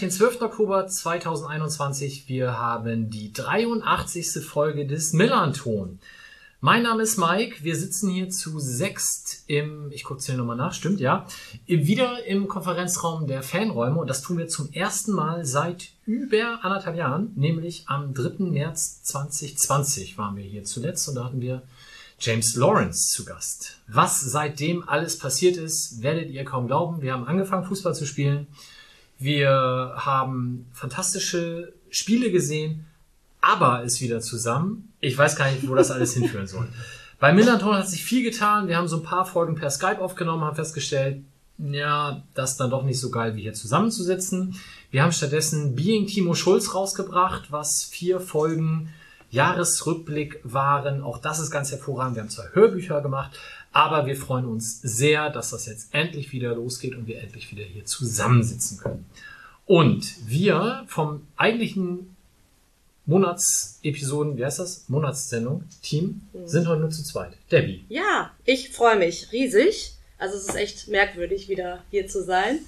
den 12. Oktober 2021. Wir haben die 83. Folge des Millanton. Mein Name ist Mike. Wir sitzen hier zu sechst im, ich gucke hier nochmal nach, stimmt, ja, wieder im Konferenzraum der Fanräume und das tun wir zum ersten Mal seit über anderthalb Jahren, nämlich am 3. März 2020 waren wir hier zuletzt und da hatten wir James Lawrence zu Gast. Was seitdem alles passiert ist, werdet ihr kaum glauben. Wir haben angefangen, Fußball zu spielen. Wir haben fantastische Spiele gesehen. Aber ist wieder zusammen. Ich weiß gar nicht, wo das alles hinführen soll. Bei Millanton hat sich viel getan. Wir haben so ein paar Folgen per Skype aufgenommen, haben festgestellt, ja, das ist dann doch nicht so geil, wie hier zusammenzusitzen. Wir haben stattdessen Being Timo Schulz rausgebracht, was vier Folgen Jahresrückblick waren. Auch das ist ganz hervorragend. Wir haben zwei Hörbücher gemacht, aber wir freuen uns sehr, dass das jetzt endlich wieder losgeht und wir endlich wieder hier zusammensitzen können. Und wir vom eigentlichen Monatsepisoden, wie heißt das? Monatssendung, Team, mhm. sind heute nur zu zweit. Debbie. Ja, ich freue mich riesig. Also es ist echt merkwürdig, wieder hier zu sein.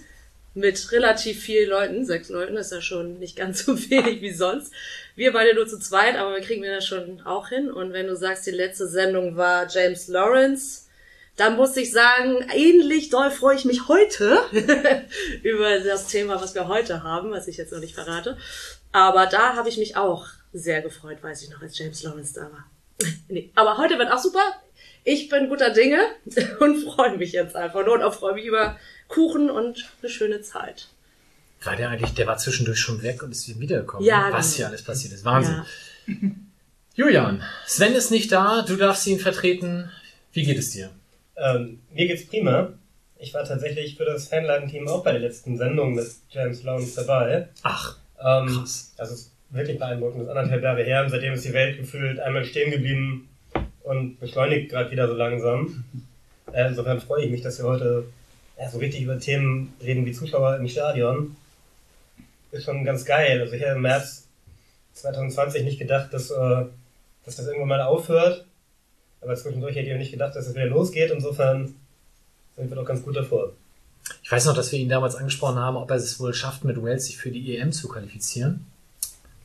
Mit relativ vielen Leuten, sechs Leuten, ist ja schon nicht ganz so wenig wie sonst. Wir beide nur zu zweit, aber wir kriegen wir das schon auch hin. Und wenn du sagst, die letzte Sendung war James Lawrence, dann muss ich sagen, ähnlich doll freue ich mich heute über das Thema, was wir heute haben, was ich jetzt noch nicht verrate. Aber da habe ich mich auch sehr gefreut, weiß ich noch, als James Lawrence da war. nee, aber heute wird auch super. Ich bin guter Dinge und freue mich jetzt einfach nur und auch freue mich über Kuchen und eine schöne Zeit. War der eigentlich, der war zwischendurch schon weg und ist wiedergekommen. Ja, ne? Was genau. hier alles passiert ist. Wahnsinn. Ja. Julian, Sven ist nicht da, du darfst ihn vertreten. Wie geht es dir? Ähm, mir geht's prima. Ich war tatsächlich für das Fanladen-Team auch bei der letzten Sendung mit James Lawrence dabei. Ach. Ähm, Krass. Das ist wirklich beeindruckend. Das ist anderthalb Jahre her und seitdem ist die Welt gefühlt einmal stehen geblieben und beschleunigt gerade wieder so langsam. Äh, insofern freue ich mich, dass wir heute ja, so richtig über Themen reden wie Zuschauer im Stadion. Ist schon ganz geil. Also ich hätte im März 2020 nicht gedacht, dass, äh, dass das irgendwann mal aufhört. Aber zwischendurch hätte ich auch nicht gedacht, dass es wieder losgeht. Insofern sind wir doch ganz gut davor. Ich weiß noch, dass wir ihn damals angesprochen haben, ob er es wohl schafft, mit Wales sich für die EM zu qualifizieren.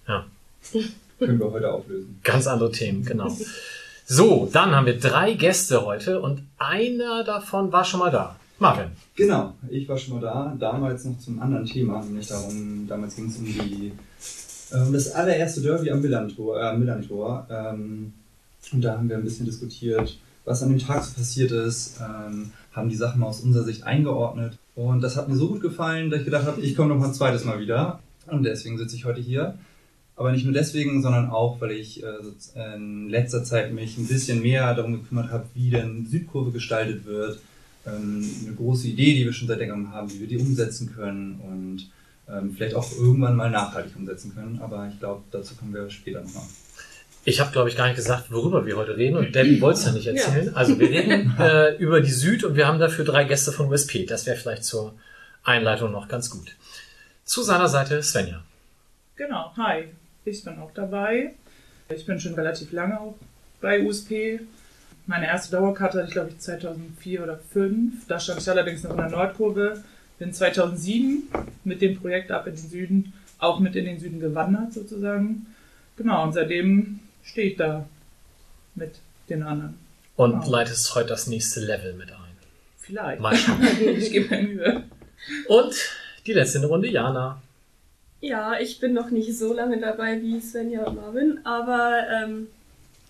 Ja. Können wir heute auflösen. Ganz andere Themen, genau. So, dann haben wir drei Gäste heute und einer davon war schon mal da. Marvin. Genau, ich war schon mal da, damals noch zum anderen Thema, nämlich darum, damals ging es um die um das allererste Derby am Millantor, äh, Millantor. Ähm, und da haben wir ein bisschen diskutiert, was an dem Tag so passiert ist, ähm, haben die Sachen aus unserer Sicht eingeordnet. Und das hat mir so gut gefallen, dass ich gedacht habe, ich komme noch mal ein zweites Mal wieder. Und deswegen sitze ich heute hier. Aber nicht nur deswegen, sondern auch, weil ich äh, in letzter Zeit mich ein bisschen mehr darum gekümmert habe, wie denn Südkurve gestaltet wird. Ähm, eine große Idee, die wir schon seit längerem haben, wie wir die umsetzen können und ähm, vielleicht auch irgendwann mal nachhaltig umsetzen können. Aber ich glaube, dazu kommen wir später nochmal. Ich habe, glaube ich, gar nicht gesagt, worüber wir heute reden und Debbie wollte es ja nicht erzählen. Ja. Also wir reden äh, über die Süd und wir haben dafür drei Gäste von USP. Das wäre vielleicht zur Einleitung noch ganz gut. Zu seiner Seite Svenja. Genau, hi, ich bin auch dabei. Ich bin schon relativ lange auch bei USP. Meine erste Dauerkarte hatte ich, glaube ich, 2004 oder 2005. Da stand ich allerdings noch in der Nordkurve. Bin 2007 mit dem Projekt ab in den Süden, auch mit in den Süden gewandert sozusagen. Genau, und seitdem stehe ich da mit den anderen. Und genau. leitest heute das nächste Level mit ein. Vielleicht. Mal schauen. ich gebe mir Mühe. Und die letzte Runde, Jana. Ja, ich bin noch nicht so lange dabei wie Svenja und Marvin, aber ähm,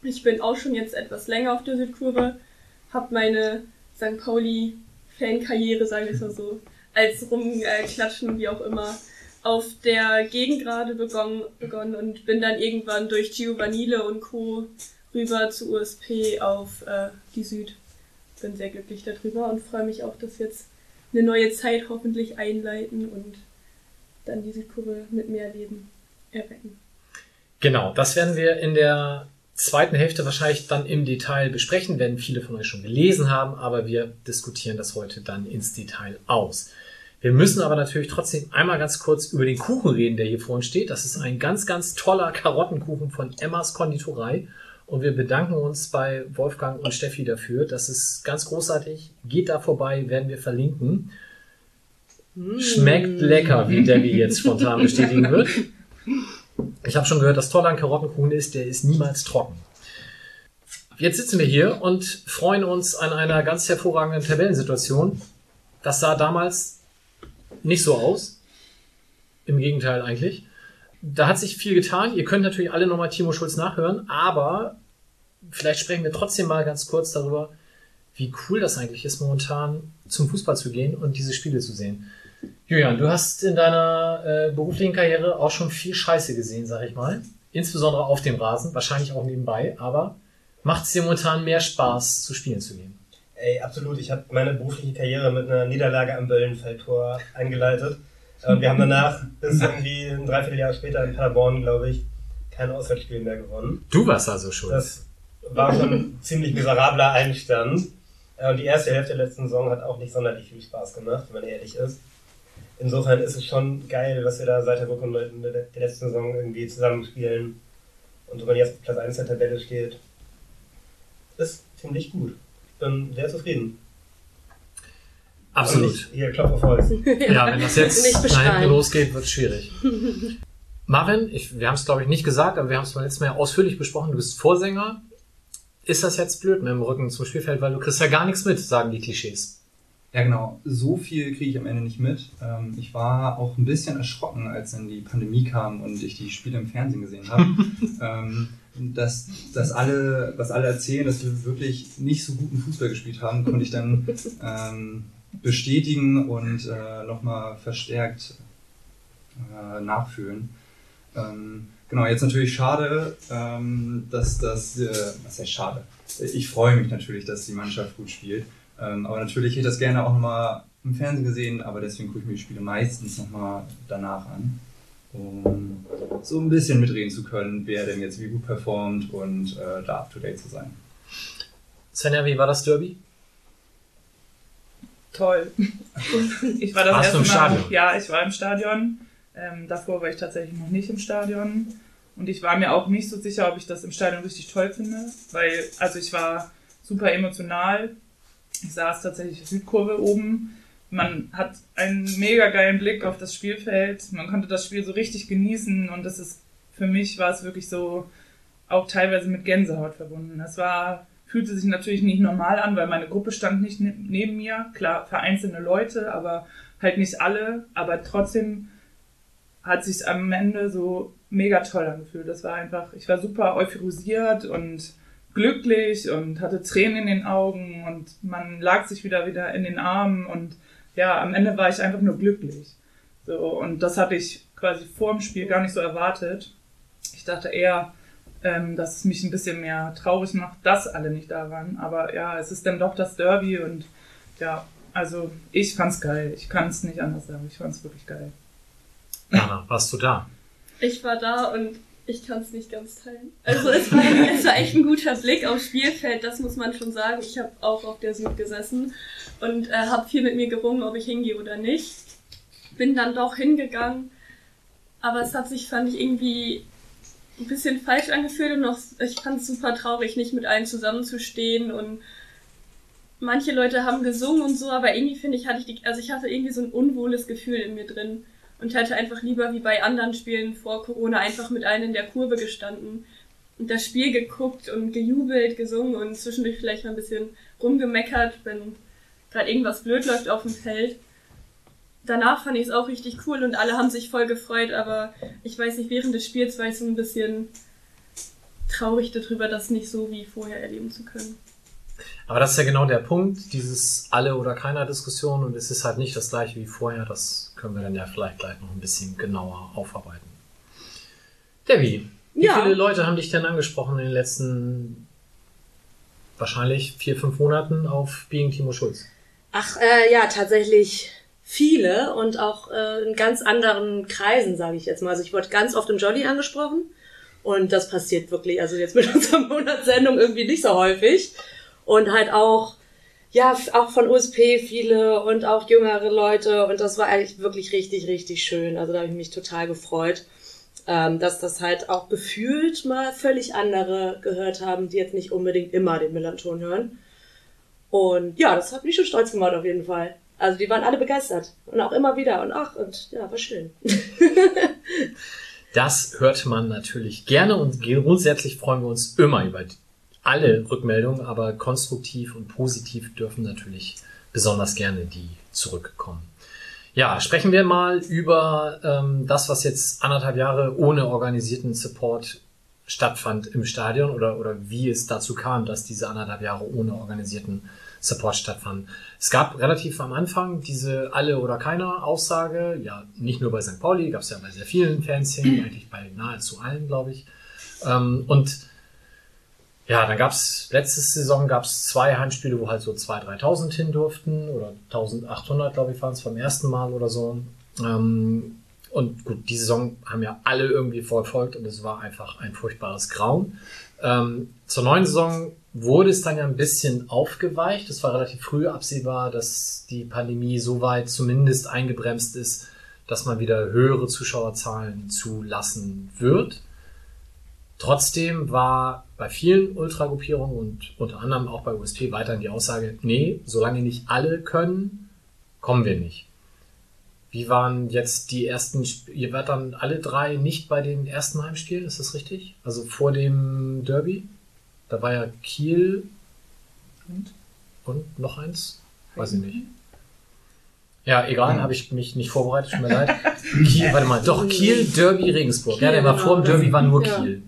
ich bin auch schon jetzt etwas länger auf der Südkurve, habe meine St. Pauli-Fankarriere, sagen wir es mal so, als Rumklatschen, wie auch immer, auf der Gegengrade begonnen, begonnen und bin dann irgendwann durch Giovanile und Co. rüber zu USP auf äh, die Süd. Bin sehr glücklich darüber und freue mich auch, dass jetzt eine neue Zeit hoffentlich einleiten und dann diese Kurve mit mehr Leben erwecken. Genau, das werden wir in der zweiten Hälfte wahrscheinlich dann im Detail besprechen, werden viele von euch schon gelesen haben, aber wir diskutieren das heute dann ins Detail aus. Wir müssen aber natürlich trotzdem einmal ganz kurz über den Kuchen reden, der hier vor uns steht. Das ist ein ganz, ganz toller Karottenkuchen von Emmas Konditorei. Und wir bedanken uns bei Wolfgang und Steffi dafür. Das ist ganz großartig. Geht da vorbei, werden wir verlinken. Schmeckt lecker, wie Debbie jetzt spontan bestätigen wird. Ich habe schon gehört, das Tolle an Karottenkuchen ist, der ist niemals trocken. Jetzt sitzen wir hier und freuen uns an einer ganz hervorragenden Tabellensituation. Das sah damals nicht so aus. Im Gegenteil eigentlich. Da hat sich viel getan. Ihr könnt natürlich alle nochmal Timo Schulz nachhören, aber vielleicht sprechen wir trotzdem mal ganz kurz darüber, wie cool das eigentlich ist, momentan zum Fußball zu gehen und diese Spiele zu sehen. Julian, du hast in deiner äh, beruflichen Karriere auch schon viel Scheiße gesehen, sag ich mal. Insbesondere auf dem Rasen, wahrscheinlich auch nebenbei, aber macht es dir momentan mehr Spaß, zu spielen zu gehen? Ey, absolut. Ich habe meine berufliche Karriere mit einer Niederlage am Böllenfeldtor eingeleitet. Und wir haben danach bis irgendwie ein Dreivierteljahr später in Paderborn, glaube ich, kein Auswärtsspiel mehr gewonnen. Du warst also schuld. Das war schon ein ziemlich miserabler Einstand. Äh, Und die erste Hälfte der letzten Saison hat auch nicht sonderlich viel Spaß gemacht, wenn man ehrlich ist. Insofern ist es schon geil, was wir da seit der Rückrunde der letzten Saison irgendwie zusammenspielen. Und wenn man jetzt Platz 1 der Tabelle steht, ist ziemlich gut. Ich bin sehr zufrieden. Absolut. ich, hier, Klopf auf Holz. Ja, wenn das jetzt Nicht nach hinten losgeht, wird es schwierig. Marvin, ich, wir haben es glaube ich nicht gesagt, aber wir haben es beim letzten Mal ausführlich besprochen. Du bist Vorsänger. Ist das jetzt blöd mit dem Rücken zum Spielfeld, weil du kriegst ja gar nichts mit, sagen die Klischees. Ja, genau. So viel kriege ich am Ende nicht mit. Ähm, ich war auch ein bisschen erschrocken, als dann die Pandemie kam und ich die Spiele im Fernsehen gesehen habe. dass, dass alle, was alle erzählen, dass wir wirklich nicht so guten Fußball gespielt haben, konnte ich dann ähm, bestätigen und äh, nochmal verstärkt äh, nachfühlen. Ähm, genau, jetzt natürlich schade, ähm, dass das, äh, was heißt schade? Ich freue mich natürlich, dass die Mannschaft gut spielt. Ähm, aber natürlich hätte ich das gerne auch nochmal im Fernsehen gesehen, aber deswegen gucke ich mir die Spiele meistens nochmal danach an, um so ein bisschen mitreden zu können, wer denn jetzt wie gut performt und äh, da up to date zu sein. Svenja, wie war das Derby? Toll. Ich war das Warst du erste im Mal, Stadion? Ja, ich war im Stadion. Ähm, davor war ich tatsächlich noch nicht im Stadion. Und ich war mir auch nicht so sicher, ob ich das im Stadion richtig toll finde. Weil, also ich war super emotional. Ich saß tatsächlich Südkurve oben. Man hat einen mega geilen Blick auf das Spielfeld. Man konnte das Spiel so richtig genießen. Und das ist, für mich war es wirklich so auch teilweise mit Gänsehaut verbunden. Es war, fühlte sich natürlich nicht normal an, weil meine Gruppe stand nicht ne- neben mir. Klar, vereinzelte Leute, aber halt nicht alle. Aber trotzdem hat sich am Ende so mega toll angefühlt. Das war einfach, ich war super euphorisiert und glücklich und hatte Tränen in den Augen und man lag sich wieder wieder in den Armen und ja, am Ende war ich einfach nur glücklich. So, und das hatte ich quasi vor dem Spiel gar nicht so erwartet. Ich dachte eher, ähm, dass es mich ein bisschen mehr traurig macht, dass alle nicht da waren. Aber ja, es ist dann doch das Derby und ja, also ich fand's geil. Ich kann es nicht anders sagen. Ich fand's wirklich geil. Jana, warst du da? Ich war da und ich kann es nicht ganz teilen. Also es war, es war echt ein guter Blick aufs Spielfeld, das muss man schon sagen. Ich habe auch auf der Süd gesessen und äh, habe viel mit mir gerungen, ob ich hingehe oder nicht. Bin dann doch hingegangen, aber es hat sich, fand ich, irgendwie ein bisschen falsch angefühlt und noch, ich fand es super traurig, nicht mit allen zusammenzustehen und manche Leute haben gesungen und so, aber irgendwie finde ich, hatte ich die, also ich hatte irgendwie so ein unwohles Gefühl in mir drin und hätte einfach lieber wie bei anderen Spielen vor Corona einfach mit allen in der Kurve gestanden und das Spiel geguckt und gejubelt, gesungen und zwischendurch vielleicht mal ein bisschen rumgemeckert, wenn gerade irgendwas blöd läuft auf dem Feld. Danach fand ich es auch richtig cool und alle haben sich voll gefreut, aber ich weiß nicht, während des Spiels war ich so ein bisschen traurig darüber, das nicht so wie vorher erleben zu können. Aber das ist ja genau der Punkt, dieses alle oder keiner Diskussion und es ist halt nicht das gleiche wie vorher. Das können wir dann ja vielleicht gleich noch ein bisschen genauer aufarbeiten. Debbie, wie Ja. viele Leute haben dich denn angesprochen in den letzten wahrscheinlich vier, fünf Monaten auf Being Timo Schulz? Ach äh, ja, tatsächlich viele und auch äh, in ganz anderen Kreisen, sage ich jetzt mal. Also ich wurde ganz oft im Jolly angesprochen und das passiert wirklich, also jetzt mit unserer Monatssendung irgendwie nicht so häufig. Und halt auch, ja, auch von USP viele und auch jüngere Leute und das war eigentlich wirklich richtig, richtig schön. Also da habe ich mich total gefreut, ähm, dass das halt auch gefühlt mal völlig andere gehört haben, die jetzt nicht unbedingt immer den Millanton hören. Und ja, das hat mich schon stolz gemacht auf jeden Fall. Also die waren alle begeistert und auch immer wieder und ach und ja, war schön. Das hört man natürlich gerne und grundsätzlich freuen wir uns immer über alle Rückmeldungen, aber konstruktiv und positiv dürfen natürlich besonders gerne die zurückkommen. Ja, sprechen wir mal über ähm, das, was jetzt anderthalb Jahre ohne organisierten Support stattfand im Stadion oder, oder wie es dazu kam, dass diese anderthalb Jahre ohne organisierten Support stattfanden. Es gab relativ am Anfang diese alle oder keiner Aussage, ja, nicht nur bei St. Pauli, gab es ja bei sehr vielen Fanszenen, eigentlich bei nahezu allen, glaube ich. Ähm, und ja, dann gab's letzte Saison gab's zwei Heimspiele, wo halt so 2.000, 3.000 hin durften oder 1.800, glaube ich, waren es vom ersten Mal oder so. Ähm, und gut, die Saison haben ja alle irgendwie verfolgt und es war einfach ein furchtbares Grauen. Ähm, zur neuen Saison wurde es dann ja ein bisschen aufgeweicht. Es war relativ früh absehbar, dass die Pandemie so weit zumindest eingebremst ist, dass man wieder höhere Zuschauerzahlen zulassen wird. Trotzdem war bei vielen Ultragruppierungen und unter anderem auch bei USP weiterhin die Aussage, nee, solange nicht alle können, kommen wir nicht. Wie waren jetzt die ersten, ihr wart dann alle drei nicht bei den ersten Heimspielen, ist das richtig? Also vor dem Derby? Da war ja Kiel Und? und noch eins? Weiß ich nicht. Ja, egal, habe ich mich nicht vorbereitet, tut mir leid. Kiel, warte mal, doch, Kiel, Derby, Regensburg. ja, der war Kiel, vor dem genau. Derby, war nur Ja. Kiel.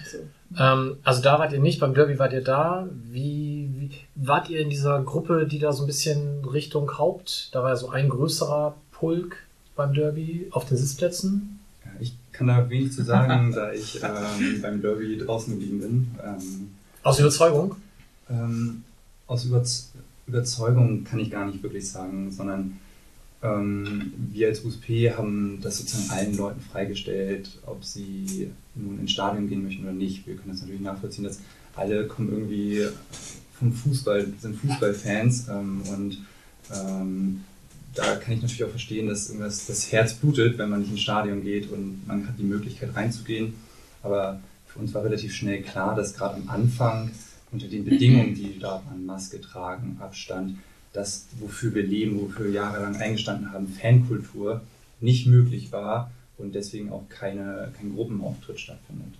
Achso. Ähm, also da wart ihr nicht, beim Derby wart ihr da. Wie, wie wart ihr in dieser Gruppe, die da so ein bisschen Richtung Haupt? Da war ja so ein größerer Pulk beim Derby auf den Sitzplätzen. Ja, ich kann da wenig zu sagen, da ich ähm, beim Derby draußen geblieben bin. Ähm, Aus Überzeugung? Ähm, aus Überz Überzeugung kann ich gar nicht wirklich sagen, sondern wir als USP haben das sozusagen allen Leuten freigestellt, ob sie nun ins Stadion gehen möchten oder nicht. Wir können das natürlich nachvollziehen, dass alle kommen irgendwie vom Fußball, sind Fußballfans ähm, und ähm, da kann ich natürlich auch verstehen, dass irgendwas das Herz blutet, wenn man nicht ins Stadion geht und man hat die Möglichkeit reinzugehen. Aber für uns war relativ schnell klar, dass gerade am Anfang unter den Bedingungen, die da waren, Maske tragen, Abstand, das, wofür wir leben, wofür wir jahrelang eingestanden haben, Fankultur, nicht möglich war und deswegen auch keine, kein Gruppenauftritt stattfindet.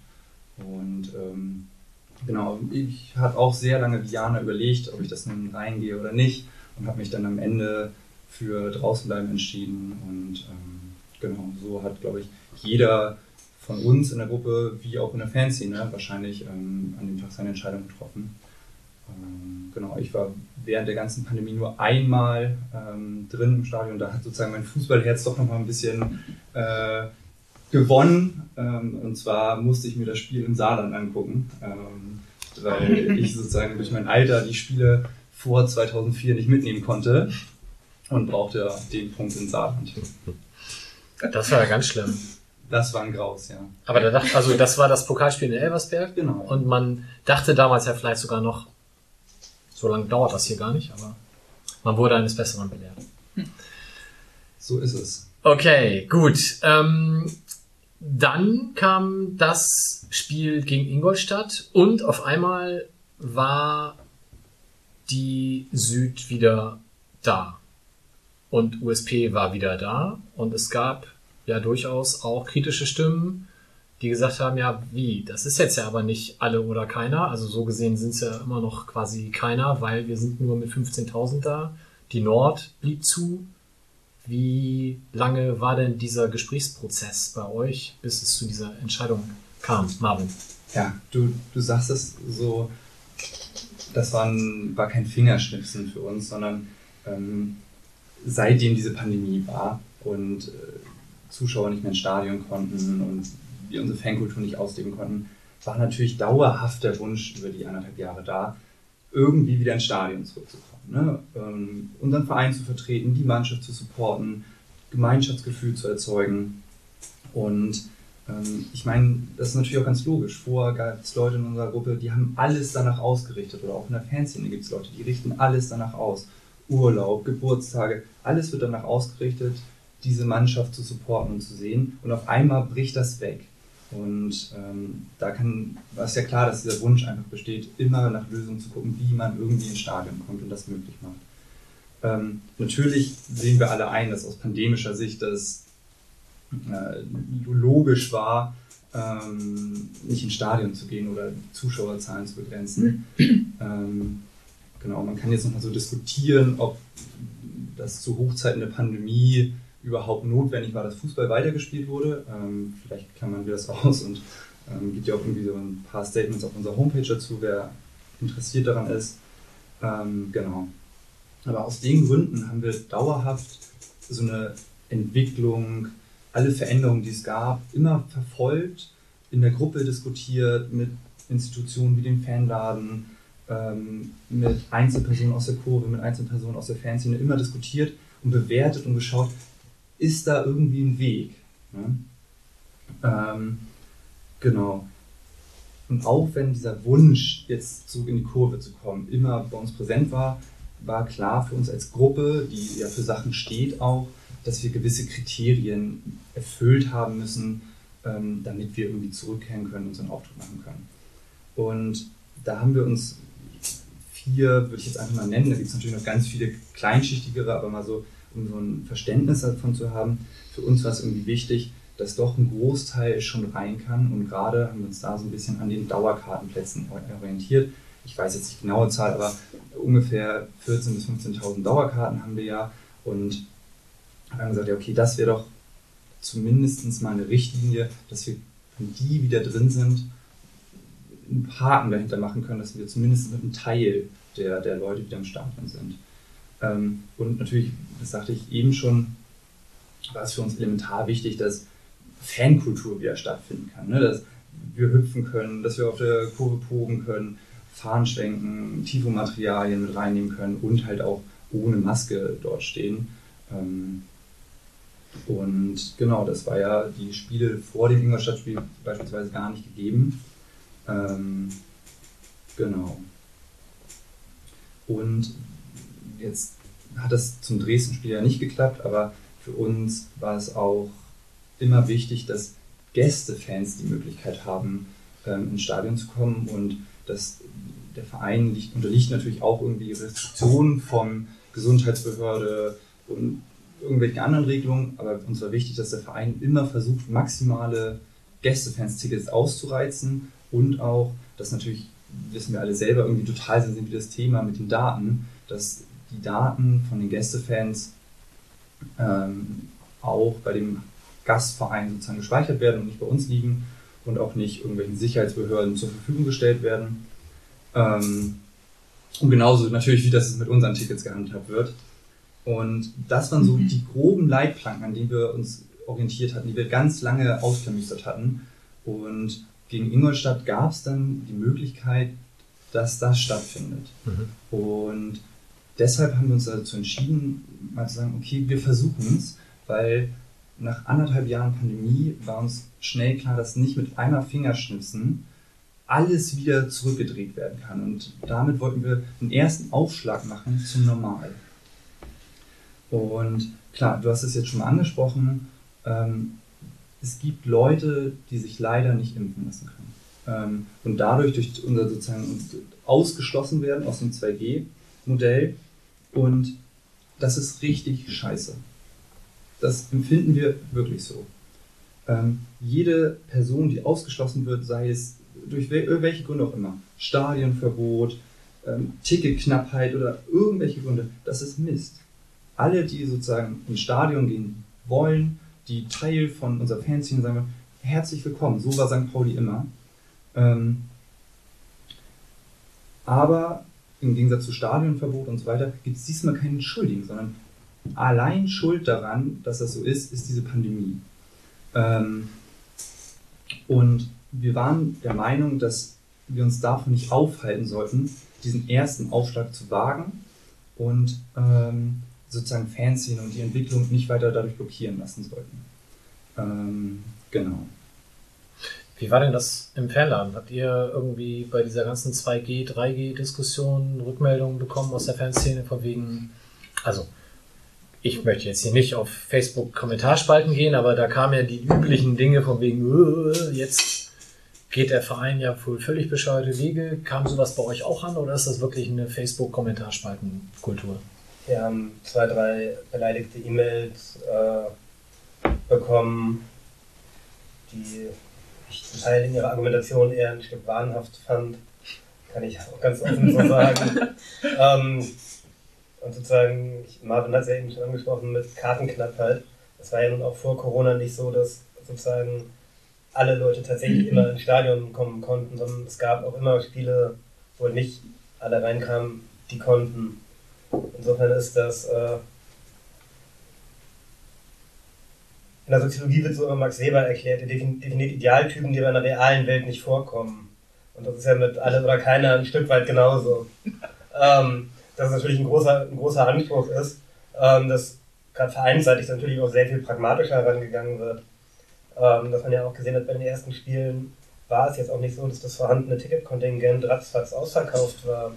Und ähm, genau, ich habe auch sehr lange wie Jana überlegt, ob ich das nun reingehe oder nicht und habe mich dann am Ende für draußen bleiben entschieden und ähm, genau, so hat, glaube ich, jeder von uns in der Gruppe, wie auch in der Fanszene, wahrscheinlich ähm, an dem Tag seine Entscheidung getroffen. Ähm, genau, ich war während der ganzen Pandemie nur einmal ähm, drin im Stadion. Da hat sozusagen mein Fußballherz doch nochmal ein bisschen äh, gewonnen. Ähm, und zwar musste ich mir das Spiel im Saarland angucken, ähm, weil ich sozusagen durch mein Alter die Spiele vor 2004 nicht mitnehmen konnte und brauchte den Punkt in Saarland. Das war ja ganz schlimm. Das war ein Graus, ja. Aber da dachte, also das war das Pokalspiel in Elversberg. Genau. Und man dachte damals ja vielleicht sogar noch, so lange dauert das hier gar nicht, aber man wurde eines Besseren belehrt. So ist es. Okay, gut. Ähm, dann kam das Spiel gegen Ingolstadt und auf einmal war die Süd wieder da. Und USP war wieder da. Und es gab ja durchaus auch kritische Stimmen, die gesagt haben, ja, wie, das ist jetzt ja aber nicht alle oder keiner. Also so gesehen sind es ja immer noch quasi keiner, weil wir sind nur mit 15.000 da. Die Nord blieb zu. Wie lange war denn dieser Gesprächsprozess bei euch, bis es zu dieser Entscheidung kam, Marvin? Ja, du, du sagst es so, das war, ein, war kein Fingerschnipsen für uns, sondern ähm, seitdem diese Pandemie war und äh, Zuschauer nicht mehr ins Stadion konnten und wir unsere Fankultur nicht ausleben konnten, war natürlich dauerhaft der Wunsch über die anderthalb Jahre da, irgendwie wieder ins Stadion zurückzukommen. Ne? Ähm, unseren Verein zu vertreten, die Mannschaft zu supporten, Gemeinschaftsgefühl zu erzeugen. Und Ähm, ich meine, das ist natürlich auch ganz logisch. Vorher gab es Leute in unserer Gruppe, die haben alles danach ausgerichtet. Oder auch in der Fanszene gibt es Leute, die richten alles danach aus. Urlaub, Geburtstage, alles wird danach ausgerichtet, diese Mannschaft zu supporten und zu sehen. Und auf einmal bricht das weg. Und ähm, da kann, war es ja klar, dass dieser Wunsch einfach besteht, immer nach Lösungen zu gucken, wie man irgendwie ins Stadion kommt und das möglich macht. Ähm, natürlich sehen wir alle ein, dass aus pandemischer Sicht das äh, logisch war, ähm, nicht ins Stadion zu gehen oder Zuschauerzahlen zu begrenzen. ähm, genau, man kann jetzt nochmal so diskutieren, ob das zu Hochzeiten der Pandemie überhaupt notwendig war, dass Fußball weitergespielt wurde. Ähm, vielleicht klammern wir das aus und ähm, gibt ja auch irgendwie so ein paar Statements auf unserer Homepage dazu, wer interessiert daran ist. Ähm, genau. Aber aus den Gründen haben wir dauerhaft so eine Entwicklung, alle Veränderungen, die es gab, immer verfolgt, in der Gruppe diskutiert, mit Institutionen wie dem Fanladen, ähm, mit Einzelpersonen aus der Kurve, mit Einzelpersonen aus der Fanszene, immer diskutiert und bewertet und geschaut, ist da irgendwie ein Weg. Ne? Ähm, genau. Und auch wenn dieser Wunsch, jetzt zurück in die Kurve zu kommen, immer bei uns präsent war, war klar für uns als Gruppe, die ja für Sachen steht auch, dass wir gewisse Kriterien erfüllt haben müssen, ähm, damit wir irgendwie zurückkehren können einen Auftritt machen können. Und da haben wir uns vier, würde ich jetzt einfach mal nennen, da gibt es natürlich noch ganz viele kleinschichtigere, aber mal so, um so ein Verständnis davon zu haben, für uns war es irgendwie wichtig, dass doch ein Großteil schon rein kann und gerade haben wir uns da so ein bisschen an den Dauerkartenplätzen orientiert. Ich weiß jetzt nicht die genaue Zahl, aber ungefähr 14.000 bis 15.000 Dauerkarten haben wir ja und haben gesagt, ja, okay, das wäre doch zumindest mal eine Richtlinie, dass wir, wenn die wieder drin sind, einen Haken dahinter machen können, dass wir zumindest mit einem Teil der, der Leute wieder im Stadion sind. Ähm, und natürlich, das sagte ich eben schon, war es für uns elementar wichtig, dass Fankultur wieder stattfinden kann. Ne? Dass wir hüpfen können, dass wir auf der Kurve proben können, Fahnen schwenken, Tifo-Materialien mit reinnehmen können und halt auch ohne Maske dort stehen. Ähm, und genau, das war ja die Spiele vor dem Ingolstadt-Spiel beispielsweise gar nicht gegeben. Ähm, genau. Und jetzt hat das zum Dresden-Spiel ja nicht geklappt, aber für uns war es auch immer wichtig, dass Gästefans die Möglichkeit haben, ähm, ins Stadion zu kommen und dass der Verein liegt, unterliegt natürlich auch irgendwie Restriktionen von Gesundheitsbehörde und irgendwelchen anderen Regelungen, aber uns war wichtig, dass der Verein immer versucht, maximale Gästefans-Tickets auszureizen und auch, dass natürlich, wissen wir alle selber, irgendwie total sensibel das Thema mit den Daten, dass die Daten von den Gästefans ähm, auch bei dem Gastverein sozusagen gespeichert werden und nicht bei uns liegen und auch nicht irgendwelchen Sicherheitsbehörden zur Verfügung gestellt werden. Ähm, und genauso natürlich, wie das mit unseren Tickets gehandhabt wird. Und das waren so die groben Leitplanken, an denen wir uns orientiert hatten, die wir ganz lange ausgemustert hatten. Und gegen Ingolstadt gab es dann die Möglichkeit, dass das stattfindet. Mhm. Und deshalb haben wir uns dazu entschieden, mal zu sagen, okay, wir versuchen es, weil nach anderthalb Jahren Pandemie war uns schnell klar, dass nicht mit einmal Fingerschnipsen alles wieder zurückgedreht werden kann. Und damit wollten wir einen ersten Aufschlag machen zum Normal. Und klar, du hast es jetzt schon mal angesprochen, ähm, es gibt Leute, die sich leider nicht impfen lassen können. Ähm, und dadurch durch unser sozusagen ausgeschlossen werden aus dem 2G-Modell. Und das ist richtig scheiße. Das empfinden wir wirklich so. Ähm, jede Person, die ausgeschlossen wird, sei es durch welche Gründe auch immer, Stadionverbot, ähm, Ticketknappheit oder irgendwelche Gründe, das ist Mist. Alle, die sozusagen ins Stadion gehen wollen, die Teil von unserer Fanszene sein wollen, herzlich willkommen. So war St. Pauli immer. Ähm, aber im Gegensatz zu Stadionverbot und so weiter gibt es diesmal keinen Schuldigen, sondern allein Schuld daran, dass das so ist, ist diese Pandemie. Ähm, und wir waren der Meinung, dass wir uns davon nicht aufhalten sollten, diesen ersten Aufschlag zu wagen und ähm, sozusagen Fanszene und die Entwicklung nicht weiter dadurch blockieren lassen sollten. Ähm, genau. Wie war denn das im Fanladen? Habt ihr irgendwie bei dieser ganzen 2G, 3G-Diskussion Rückmeldungen bekommen aus der Fanszene von wegen, also ich möchte jetzt hier nicht auf Facebook Kommentarspalten gehen, aber da kamen ja die üblichen Dinge von wegen, äh, jetzt geht der Verein ja wohl völlig bescheuerte Wege. Kam sowas bei euch auch an oder ist das wirklich eine Facebook-Kommentarspaltenkultur? Wir haben zwei, drei beleidigte E-Mails äh, bekommen, die zum Teil in ihrer Argumentation eher ein Stück wahnhaft fand. Kann ich auch ganz offen so sagen. ähm, und sozusagen, ich, Marvin hat es ja eben schon angesprochen, mit Kartenknappheit. Es war ja nun auch vor Corona nicht so, dass sozusagen alle Leute tatsächlich immer ins Stadion kommen konnten, sondern es gab auch immer Spiele, wo nicht alle reinkamen, die konnten. Insofern ist das äh, in der Soziologie wird so immer Max Weber erklärt, er definiert Idealtypen, die aber in der realen Welt nicht vorkommen. Und das ist ja mit alle oder keiner ein Stück weit genauso. ähm, dass es natürlich ein großer, ein großer Anspruch ist, ähm, dass gerade vereinsseitig natürlich auch sehr viel pragmatischer herangegangen wird. Ähm, dass man ja auch gesehen hat, bei den ersten Spielen war es jetzt auch nicht so, dass das vorhandene Ticketkontingent ratzfatz ausverkauft war.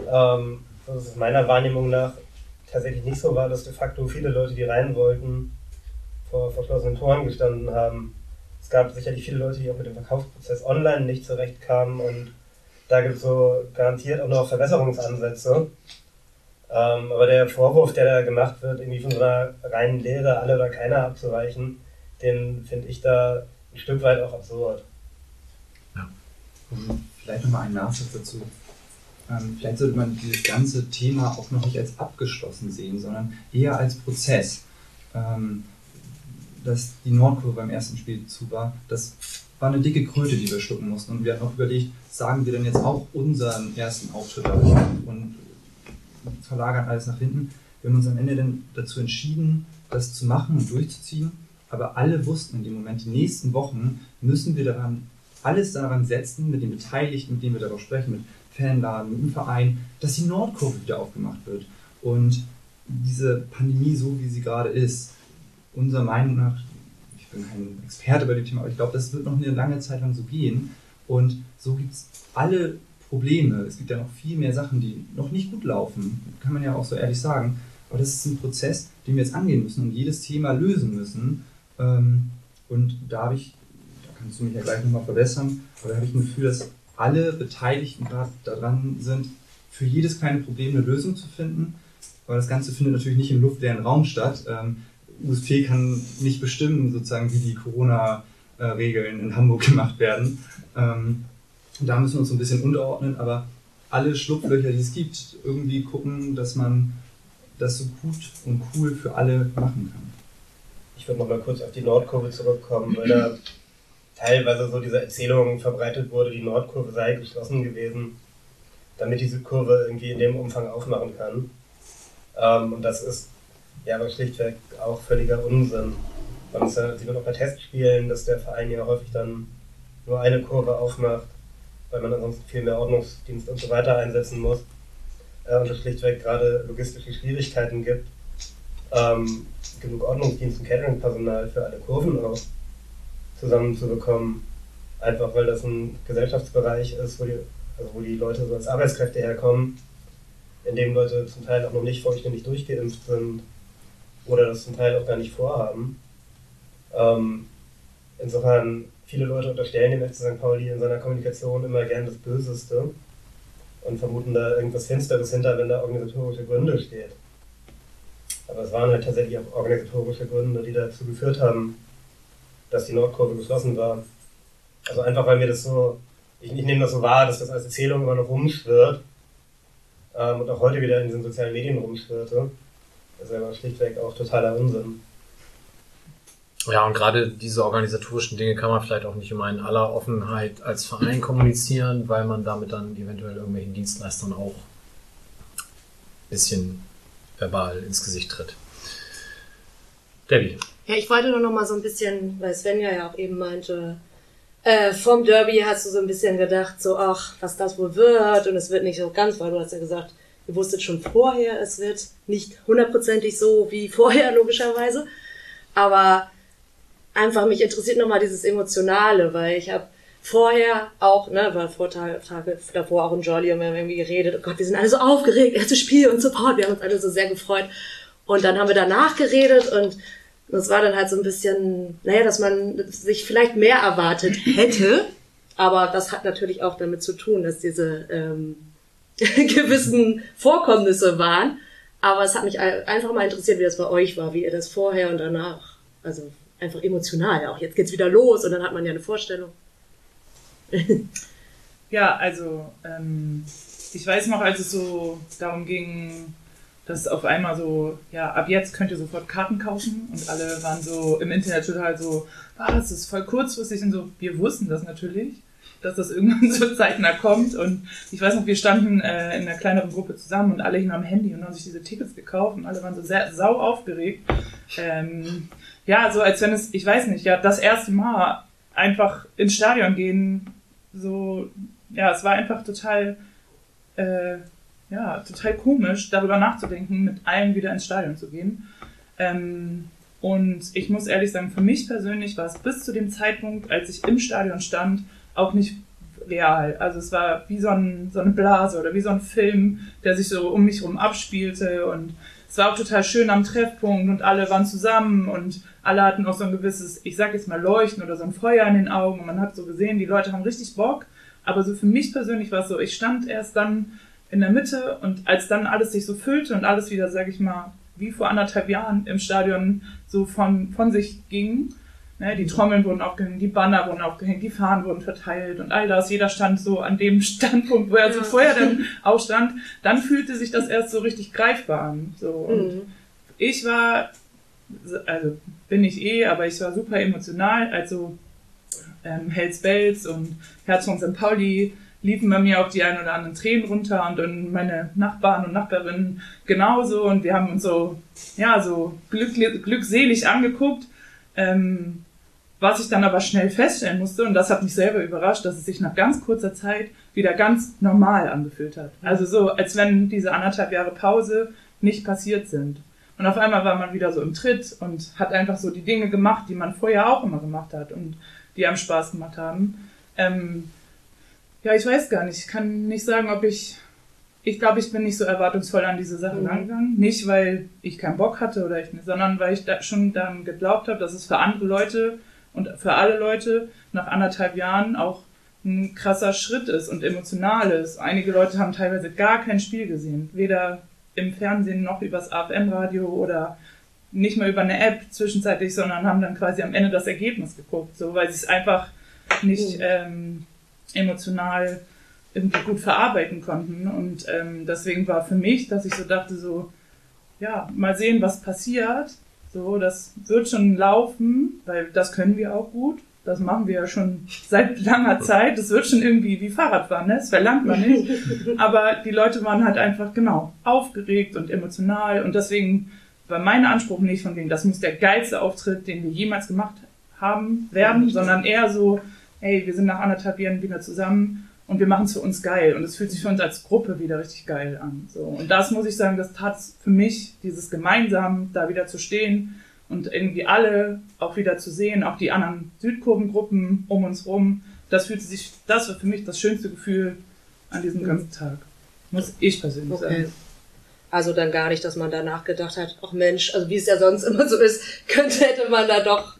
Ähm, dass es meiner Wahrnehmung nach tatsächlich nicht so war, dass de facto viele Leute, die rein wollten, vor verschlossenen Toren gestanden haben. Es gab sicherlich viele Leute, die auch mit dem Verkaufsprozess online nicht zurechtkamen und da gibt es so garantiert auch noch Verbesserungsansätze. Ähm, aber der Vorwurf, der da gemacht wird, irgendwie von so einer reinen Lehre, alle oder keiner abzuweichen, den finde ich da ein Stück weit auch absurd. Ja. Vielleicht nochmal ein Nachsatz dazu. Ähm, vielleicht sollte man dieses ganze Thema auch noch nicht als abgeschlossen sehen, sondern eher als Prozess. Ähm, dass die Nordkurve beim ersten Spiel zu war, das war eine dicke Kröte, die wir schlucken mussten. Und wir haben auch überlegt, sagen wir denn jetzt auch unseren ersten Auftritt und verlagern alles nach hinten. Wir haben uns am Ende dann dazu entschieden, das zu machen und durchzuziehen. Aber alle wussten in dem Moment, die nächsten Wochen müssen wir daran, alles daran setzen, mit den Beteiligten, mit denen wir darüber sprechen, mit Fanladen, mit dem Verein, dass die Nordkurve wieder aufgemacht wird. Und diese Pandemie, so wie sie gerade ist, unserer Meinung nach ich bin kein Experte bei dem Thema, aber ich glaube, das wird noch eine lange Zeit lang so gehen. Und so gibt es alle Probleme. Es gibt ja noch viel mehr Sachen, die noch nicht gut laufen. Kann man ja auch so ehrlich sagen. Aber das ist ein Prozess, den wir jetzt angehen müssen und jedes Thema lösen müssen. Ähm, und da habe ich, da kannst du mich ja gleich nochmal verbessern, aber da habe ich ein Gefühl, dass alle Beteiligten gerade daran sind, für jedes kleine Problem eine Lösung zu finden. Aber das Ganze findet natürlich nicht im luftleeren Raum statt. Ähm, USP kann nicht bestimmen, sozusagen, wie die Corona-Regeln in Hamburg gemacht werden. Ähm, da müssen wir uns ein bisschen unterordnen, aber alle Schlupflöcher, die es gibt, irgendwie gucken, dass man das so gut und cool für alle machen kann. Ich würde noch mal kurz auf die Nordkurve zurückkommen, weil da teilweise so diese Erzählung verbreitet wurde, die Nordkurve sei geschlossen gewesen, damit die Südkurve irgendwie in dem Umfang aufmachen kann. Ähm, und das ist ja, aber schlichtweg auch völliger Unsinn. Man sieht man auch bei Testspielen, dass der Verein ja häufig dann nur eine Kurve aufmacht, weil man ansonsten viel mehr Ordnungsdienst und so weiter einsetzen muss. Äh, und es schlichtweg gerade logistische Schwierigkeiten gibt, ähm, genug Ordnungsdienst und Catering-Personal für alle Kurven auch zusammenzubekommen. Einfach weil das ein Gesellschaftsbereich ist, wo die, also wo die Leute so als Arbeitskräfte herkommen, in dem Leute zum Teil auch noch nicht vollständig durchgeimpft sind oder das zum Teil auch gar nicht vorhaben. Ähm, insofern, viele Leute unterstellen dem FC St. Pauli in seiner Kommunikation immer gern das Böseste und vermuten da irgendwas Finsteres hinter, wenn da organisatorische Gründe steht. Aber es waren halt tatsächlich auch organisatorische Gründe, die dazu geführt haben, dass die Nordkurve geschlossen war. Also einfach, weil mir das so, ich, ich nehme das so wahr, dass das als Erzählung immer noch rumschwirrt ähm, und auch heute wieder in diesen sozialen Medien rumschwirrte. Das ist aber schlichtweg auch totaler Unsinn. Ja, und gerade diese organisatorischen Dinge kann man vielleicht auch nicht immer in aller Offenheit als Verein kommunizieren, weil man damit dann eventuell irgendwelchen Dienstleistern auch ein bisschen verbal ins Gesicht tritt. Debbie. Ja, ich wollte nur noch mal so ein bisschen, weil Svenja ja auch eben meinte, äh, vom Derby hast du so ein bisschen gedacht, so, ach, was das wohl wird und es wird nicht so ganz, weil du hast ja gesagt, Ihr wusstet schon vorher, es wird nicht hundertprozentig so wie vorher, logischerweise. Aber einfach mich interessiert nochmal dieses Emotionale, weil ich habe vorher auch, ne, war vor Tage, Tage davor auch in Jolly und wir haben irgendwie geredet, oh Gott, wir sind alle so aufgeregt, erstes Spiel und Support, wir haben uns alle so sehr gefreut. Und dann haben wir danach geredet und das war dann halt so ein bisschen, naja, dass man sich vielleicht mehr erwartet hätte. Aber das hat natürlich auch damit zu tun, dass diese ähm, gewissen Vorkommnisse waren. Aber es hat mich einfach mal interessiert, wie das bei euch war, wie ihr das vorher und danach, also einfach emotional auch. Jetzt geht's wieder los und dann hat man ja eine Vorstellung. ja, also ähm, ich weiß noch, als es so darum ging, dass auf einmal so, ja, ab jetzt könnt ihr sofort Karten kaufen und alle waren so im Internet total so, ah, das ist voll kurzfristig und so. Wir wussten das natürlich, dass das irgendwann so zeitnah kommt und ich weiß noch, wir standen äh, in einer kleineren Gruppe zusammen und alle hingen am Handy und haben sich diese Tickets gekauft und alle waren so sehr sau aufgeregt. Ähm, ja, so als wenn es, ich weiß nicht, ja, das erste Mal einfach ins Stadion gehen, so, ja, es war einfach total, äh, ja, total komisch, darüber nachzudenken, mit allen wieder ins Stadion zu gehen. Ähm, und ich muss ehrlich sagen, für mich persönlich war es bis zu dem Zeitpunkt, als ich im Stadion stand, auch nicht real. Also es war wie so, ein, so eine Blase oder wie so ein Film, der sich so um mich herum abspielte und es war auch total schön am Treffpunkt und alle waren zusammen und alle hatten auch so ein gewisses, ich sag jetzt mal Leuchten oder so ein Feuer in den Augen und man hat so gesehen, die Leute haben richtig Bock. Aber so für mich persönlich war es so, ich stand erst dann in der Mitte und als dann alles sich so füllte und alles wieder, sag ich mal, wie vor anderthalb Jahren im Stadion so von, von sich ging, ne, die Trommeln wurden aufgehängt, die Banner wurden aufgehängt, die Fahnen wurden verteilt und all das, jeder stand so an dem Standpunkt, wo er so vorher dann auch stand, dann fühlte sich das erst so richtig greifbar an. So. Und mhm. ich war, also bin ich eh, aber ich war super emotional, also ähm, Hells Bells und Herz von St. Pauli liefen bei mir auch die ein oder anderen Tränen runter und dann meine Nachbarn und Nachbarinnen genauso und wir haben uns so, ja, so glück, glückselig angeguckt. Ähm, was ich dann aber schnell feststellen musste, und das hat mich selber überrascht, dass es sich nach ganz kurzer Zeit wieder ganz normal angefühlt hat. Also so, als wenn diese anderthalb Jahre Pause nicht passiert sind. Und auf einmal war man wieder so im Tritt und hat einfach so die Dinge gemacht, die man vorher auch immer gemacht hat und die einem Spaß gemacht haben. Ähm, ja, ich weiß gar nicht. Ich kann nicht sagen, ob ich. Ich glaube, ich bin nicht so erwartungsvoll an diese Sache mhm. rangegangen. Nicht, weil ich keinen Bock hatte oder ich nicht, sondern weil ich da schon dann geglaubt habe, dass es für andere Leute und für alle Leute nach anderthalb Jahren auch ein krasser Schritt ist und emotional ist. Einige Leute haben teilweise gar kein Spiel gesehen. Weder im Fernsehen noch übers AFM-Radio oder nicht mal über eine App zwischenzeitlich, sondern haben dann quasi am Ende das Ergebnis geguckt, so weil sie es einfach nicht mhm. ähm, emotional irgendwie gut verarbeiten konnten. Und ähm, deswegen war für mich, dass ich so dachte, so, ja, mal sehen, was passiert. So, das wird schon laufen, weil das können wir auch gut. Das machen wir ja schon seit langer Zeit. Das wird schon irgendwie wie Fahrradfahren, ne? Das verlangt man nicht. Aber die Leute waren halt einfach, genau, aufgeregt und emotional. Und deswegen war mein Anspruch nicht von denen, das muss der geilste Auftritt, den wir jemals gemacht haben, werden, sondern eher so, hey, wir sind nach anderthalb Jahren wieder zusammen und wir machen es für uns geil. Und es fühlt sich für uns als Gruppe wieder richtig geil an. So. Und das muss ich sagen, das tat für mich, dieses gemeinsam da wieder zu stehen und irgendwie alle auch wieder zu sehen, auch die anderen Südkurvengruppen um uns rum. Das fühlte sich, das war für mich das schönste Gefühl an diesem ganzen Tag. Muss ich persönlich okay. sagen. Also dann gar nicht, dass man danach gedacht hat, ach Mensch, also wie es ja sonst immer so ist, könnte, hätte man da doch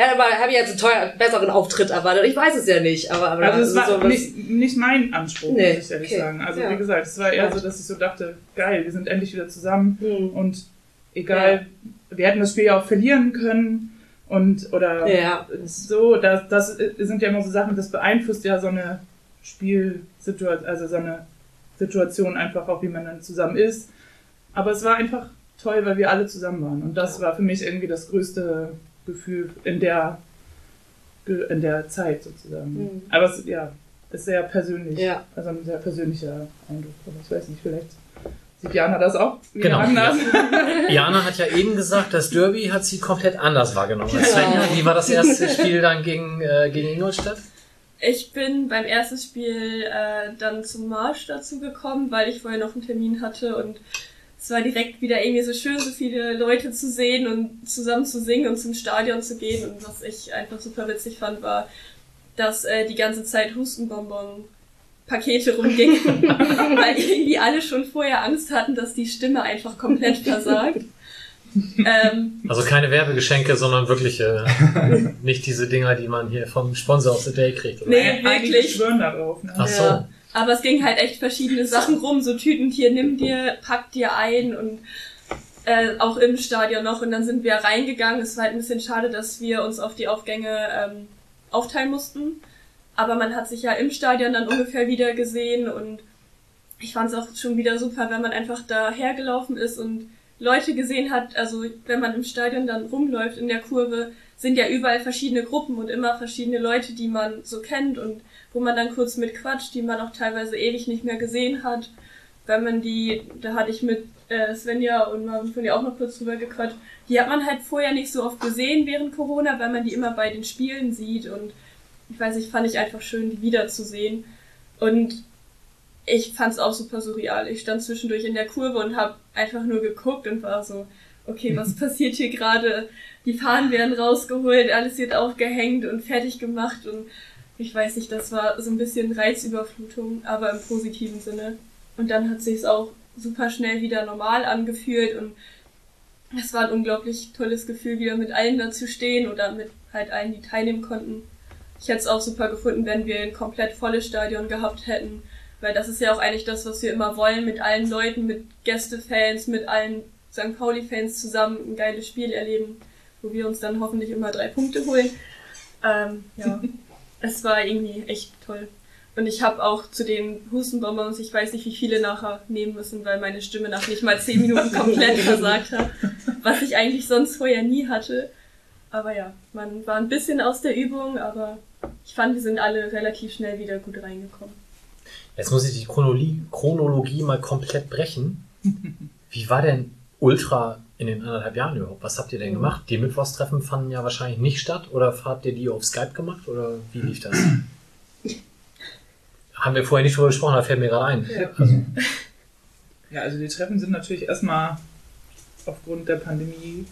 ja, aber habe ich jetzt einen teuer, besseren Auftritt erwartet. Ich weiß es ja nicht. Aber, aber also es war sowas... nicht, nicht mein Anspruch, nee, muss ich ehrlich okay. sagen. Also ja. wie gesagt, es war eher so, dass ich so dachte, geil, wir sind endlich wieder zusammen hm. und egal, ja. wir hätten das Spiel ja auch verlieren können und oder ja. so, das, das sind ja immer so Sachen, das beeinflusst ja so eine Spielsituation, also so eine Situation einfach auch, wie man dann zusammen ist. Aber es war einfach toll, weil wir alle zusammen waren und das war für mich irgendwie das größte Gefühl in der, in der Zeit sozusagen. Mhm. Aber es ja, ist sehr persönlich. Ja. Also ein sehr persönlicher Eindruck. Aber ich weiß nicht, vielleicht sieht Jana das auch genau. anders. Ja. Jana hat ja eben gesagt, das Derby hat sie komplett anders wahrgenommen. Genau. Svenja, wie war das erste Spiel dann gegen, äh, gegen Ingolstadt? Ich bin beim ersten Spiel äh, dann zum Marsch dazu gekommen, weil ich vorher noch einen Termin hatte und es war direkt wieder irgendwie so schön, so viele Leute zu sehen und zusammen zu singen und zum Stadion zu gehen. Und was ich einfach super witzig fand, war, dass äh, die ganze Zeit Hustenbonbon Pakete rumgingen, weil irgendwie alle schon vorher Angst hatten, dass die Stimme einfach komplett versagt. Ähm, also keine Werbegeschenke, sondern wirklich äh, nicht diese Dinger, die man hier vom Sponsor of the Day kriegt. Oder? Nee, wirklich. schwören darauf. Ne? Ach so. Ja. Aber es ging halt echt verschiedene Sachen rum, so Tüten hier, nimm dir, pack dir ein und äh, auch im Stadion noch. Und dann sind wir reingegangen. Es war halt ein bisschen schade, dass wir uns auf die Aufgänge ähm, aufteilen mussten. Aber man hat sich ja im Stadion dann ungefähr wieder gesehen und ich fand es auch schon wieder super, wenn man einfach da hergelaufen ist und Leute gesehen hat, also wenn man im Stadion dann rumläuft in der Kurve, sind ja überall verschiedene Gruppen und immer verschiedene Leute, die man so kennt und wo man dann kurz mit quatscht, die man auch teilweise ewig nicht mehr gesehen hat. Wenn man die, da hatte ich mit äh, Svenja und man von ja auch noch kurz drüber gequatscht, die hat man halt vorher nicht so oft gesehen während Corona, weil man die immer bei den Spielen sieht und ich weiß nicht, fand ich einfach schön, die wiederzusehen. Und ich fand es auch super surreal. Ich stand zwischendurch in der Kurve und habe einfach nur geguckt und war so, okay, was passiert hier gerade? Die Fahnen werden rausgeholt, alles wird aufgehängt und fertig gemacht und ich weiß nicht, das war so ein bisschen Reizüberflutung, aber im positiven Sinne. Und dann hat sich auch super schnell wieder normal angefühlt und es war ein unglaublich tolles Gefühl, wieder mit allen da zu stehen oder mit halt allen, die teilnehmen konnten. Ich hätte es auch super gefunden, wenn wir ein komplett volles Stadion gehabt hätten weil das ist ja auch eigentlich das, was wir immer wollen, mit allen Leuten, mit Gästefans, mit allen St. Pauli-Fans zusammen ein geiles Spiel erleben, wo wir uns dann hoffentlich immer drei Punkte holen. Ähm, ja, es war irgendwie echt toll. Und ich habe auch zu den Hustenbonbons, ich weiß nicht, wie viele nachher nehmen müssen, weil meine Stimme nach nicht mal zehn Minuten komplett versagt hat, was ich eigentlich sonst vorher nie hatte. Aber ja, man war ein bisschen aus der Übung, aber ich fand, wir sind alle relativ schnell wieder gut reingekommen. Jetzt muss ich die Chronologie, Chronologie mal komplett brechen. Wie war denn Ultra in den anderthalb Jahren überhaupt? Was habt ihr denn gemacht? Die Mittwochstreffen fanden ja wahrscheinlich nicht statt oder habt ihr die auf Skype gemacht oder wie lief das? Haben wir vorher nicht drüber gesprochen, da fällt mir gerade ein. Ja. Also. ja, also die Treffen sind natürlich erstmal aufgrund der Pandemie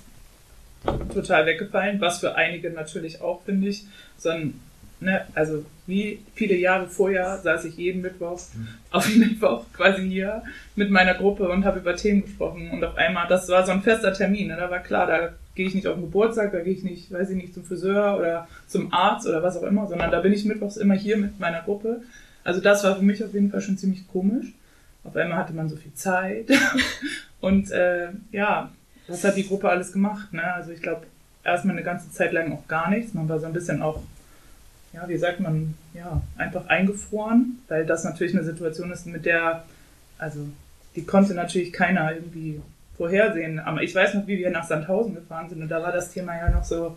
total weggefallen, was für einige natürlich auch, finde ich, sondern ne, also wie viele Jahre vorher saß ich jeden Mittwoch mhm. auf dem Mittwoch quasi hier mit meiner Gruppe und habe über Themen gesprochen und auf einmal, das war so ein fester Termin, ne, da war klar, da gehe ich nicht auf den Geburtstag, da gehe ich nicht, weiß ich nicht, zum Friseur oder zum Arzt oder was auch immer, sondern da bin ich mittwochs immer hier mit meiner Gruppe. Also das war für mich auf jeden Fall schon ziemlich komisch. Auf einmal hatte man so viel Zeit und äh, ja, was hat die Gruppe alles gemacht? Ne? Also ich glaube, erstmal eine ganze Zeit lang auch gar nichts. Man war so ein bisschen auch ja, wie sagt man, ja, einfach eingefroren, weil das natürlich eine Situation ist, mit der, also die konnte natürlich keiner irgendwie vorhersehen. Aber ich weiß noch, wie wir nach Sandhausen gefahren sind und da war das Thema ja noch so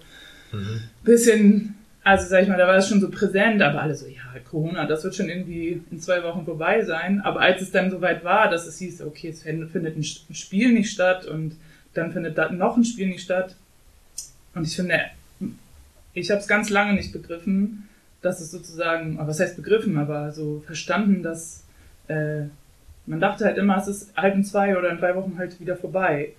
mhm. bisschen, also sag ich mal, da war es schon so präsent, aber alle so, ja, Corona, das wird schon irgendwie in zwei Wochen vorbei sein. Aber als es dann soweit war, dass es hieß, okay, es findet ein Spiel nicht statt und dann findet da noch ein Spiel nicht statt. Und ich finde, ich habe es ganz lange nicht begriffen, dass es sozusagen, was heißt begriffen, aber so verstanden, dass äh, man dachte halt immer, es ist halb in zwei oder in drei Wochen halt wieder vorbei.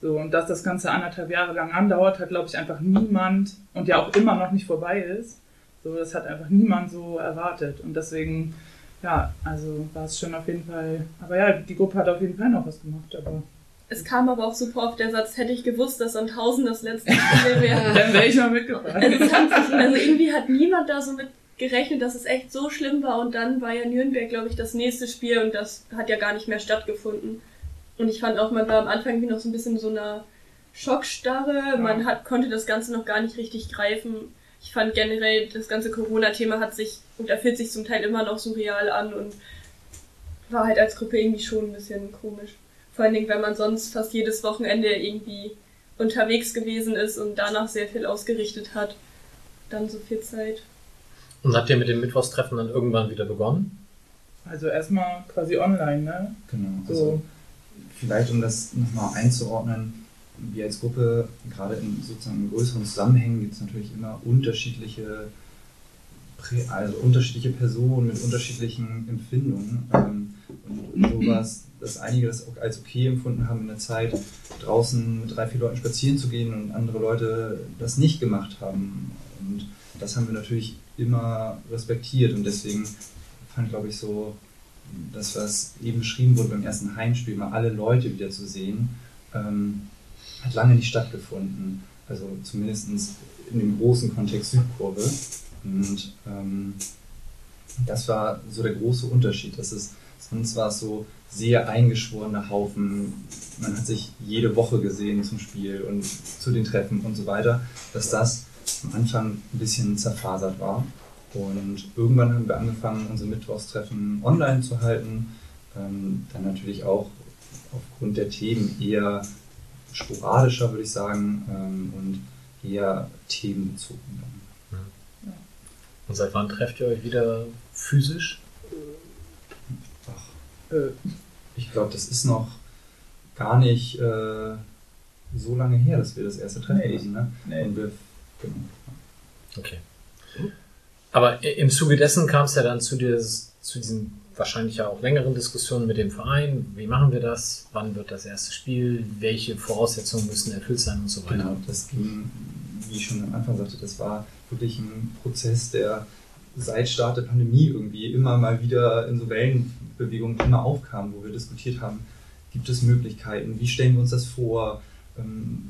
So, und dass das Ganze anderthalb Jahre lang andauert, hat, glaube ich, einfach niemand und ja auch immer noch nicht vorbei ist. So, das hat einfach niemand so erwartet. Und deswegen, ja, also war es schon auf jeden Fall, aber ja, die Gruppe hat auf jeden Fall noch was gemacht, aber es kam aber auch super oft der Satz, hätte ich gewusst, dass Sandhausen das letzte Spiel wäre. Dann wäre ich mal mitgefahren. Also, also irgendwie hat niemand da so mit gerechnet, dass es echt so schlimm war und dann war ja Nürnberg, glaube ich, das nächste Spiel und das hat ja gar nicht mehr stattgefunden. Und ich fand auch, man war am Anfang wie noch so ein bisschen so einer Schockstarre, ja. man hat, konnte das Ganze noch gar nicht richtig greifen. Ich fand generell, das ganze Corona-Thema hat sich und er fühlt sich zum Teil immer noch surreal an und war halt als Gruppe irgendwie schon ein bisschen komisch. Vor allen Dingen, wenn man sonst fast jedes Wochenende irgendwie unterwegs gewesen ist und danach sehr viel ausgerichtet hat. Dann so viel Zeit. Und habt ihr mit dem Mittwochstreffen dann irgendwann wieder begonnen? Also erstmal quasi online, ne? Genau. So. Also vielleicht um das nochmal einzuordnen, wir als Gruppe, gerade in sozusagen größeren Zusammenhängen, gibt es natürlich immer unterschiedliche also unterschiedliche Personen mit unterschiedlichen Empfindungen. Ähm, und so war es, dass einige das auch als okay empfunden haben in der Zeit, draußen mit drei, vier Leuten spazieren zu gehen und andere Leute das nicht gemacht haben. Und das haben wir natürlich immer respektiert und deswegen fand, glaube ich, so, das, was eben beschrieben wurde beim ersten Heimspiel, mal alle Leute wieder zu sehen, ähm, hat lange nicht stattgefunden. Also zumindest in dem großen Kontext Südkurve. Und ähm, das war so der große Unterschied. Das ist, sonst war es so sehr eingeschworene Haufen. Man hat sich jede Woche gesehen zum Spiel und zu den Treffen und so weiter, dass das am Anfang ein bisschen zerfasert war. Und irgendwann haben wir angefangen, unsere Mittwochstreffen online zu halten. Ähm, dann natürlich auch aufgrund der Themen eher sporadischer, würde ich sagen, ähm, und eher themenbezogen. Und seit wann trefft ihr euch wieder physisch? Äh, ich glaube, das ist noch gar nicht äh, so lange her, dass wir das erste Treffen Nee. hatten. Ne? Nee. Und wir, genau. Okay. Aber i- im Zuge dessen kam es ja dann zu, dieses, zu diesen wahrscheinlich ja auch längeren Diskussionen mit dem Verein. Wie machen wir das? Wann wird das erste Spiel? Welche Voraussetzungen müssen erfüllt sein und so weiter? Genau, das ging, wie ich schon am Anfang sagte, das war wirklich ein Prozess, der seit Start der Pandemie irgendwie immer mal wieder in so Wellenbewegungen immer aufkam, wo wir diskutiert haben, gibt es Möglichkeiten, wie stellen wir uns das vor? Ähm,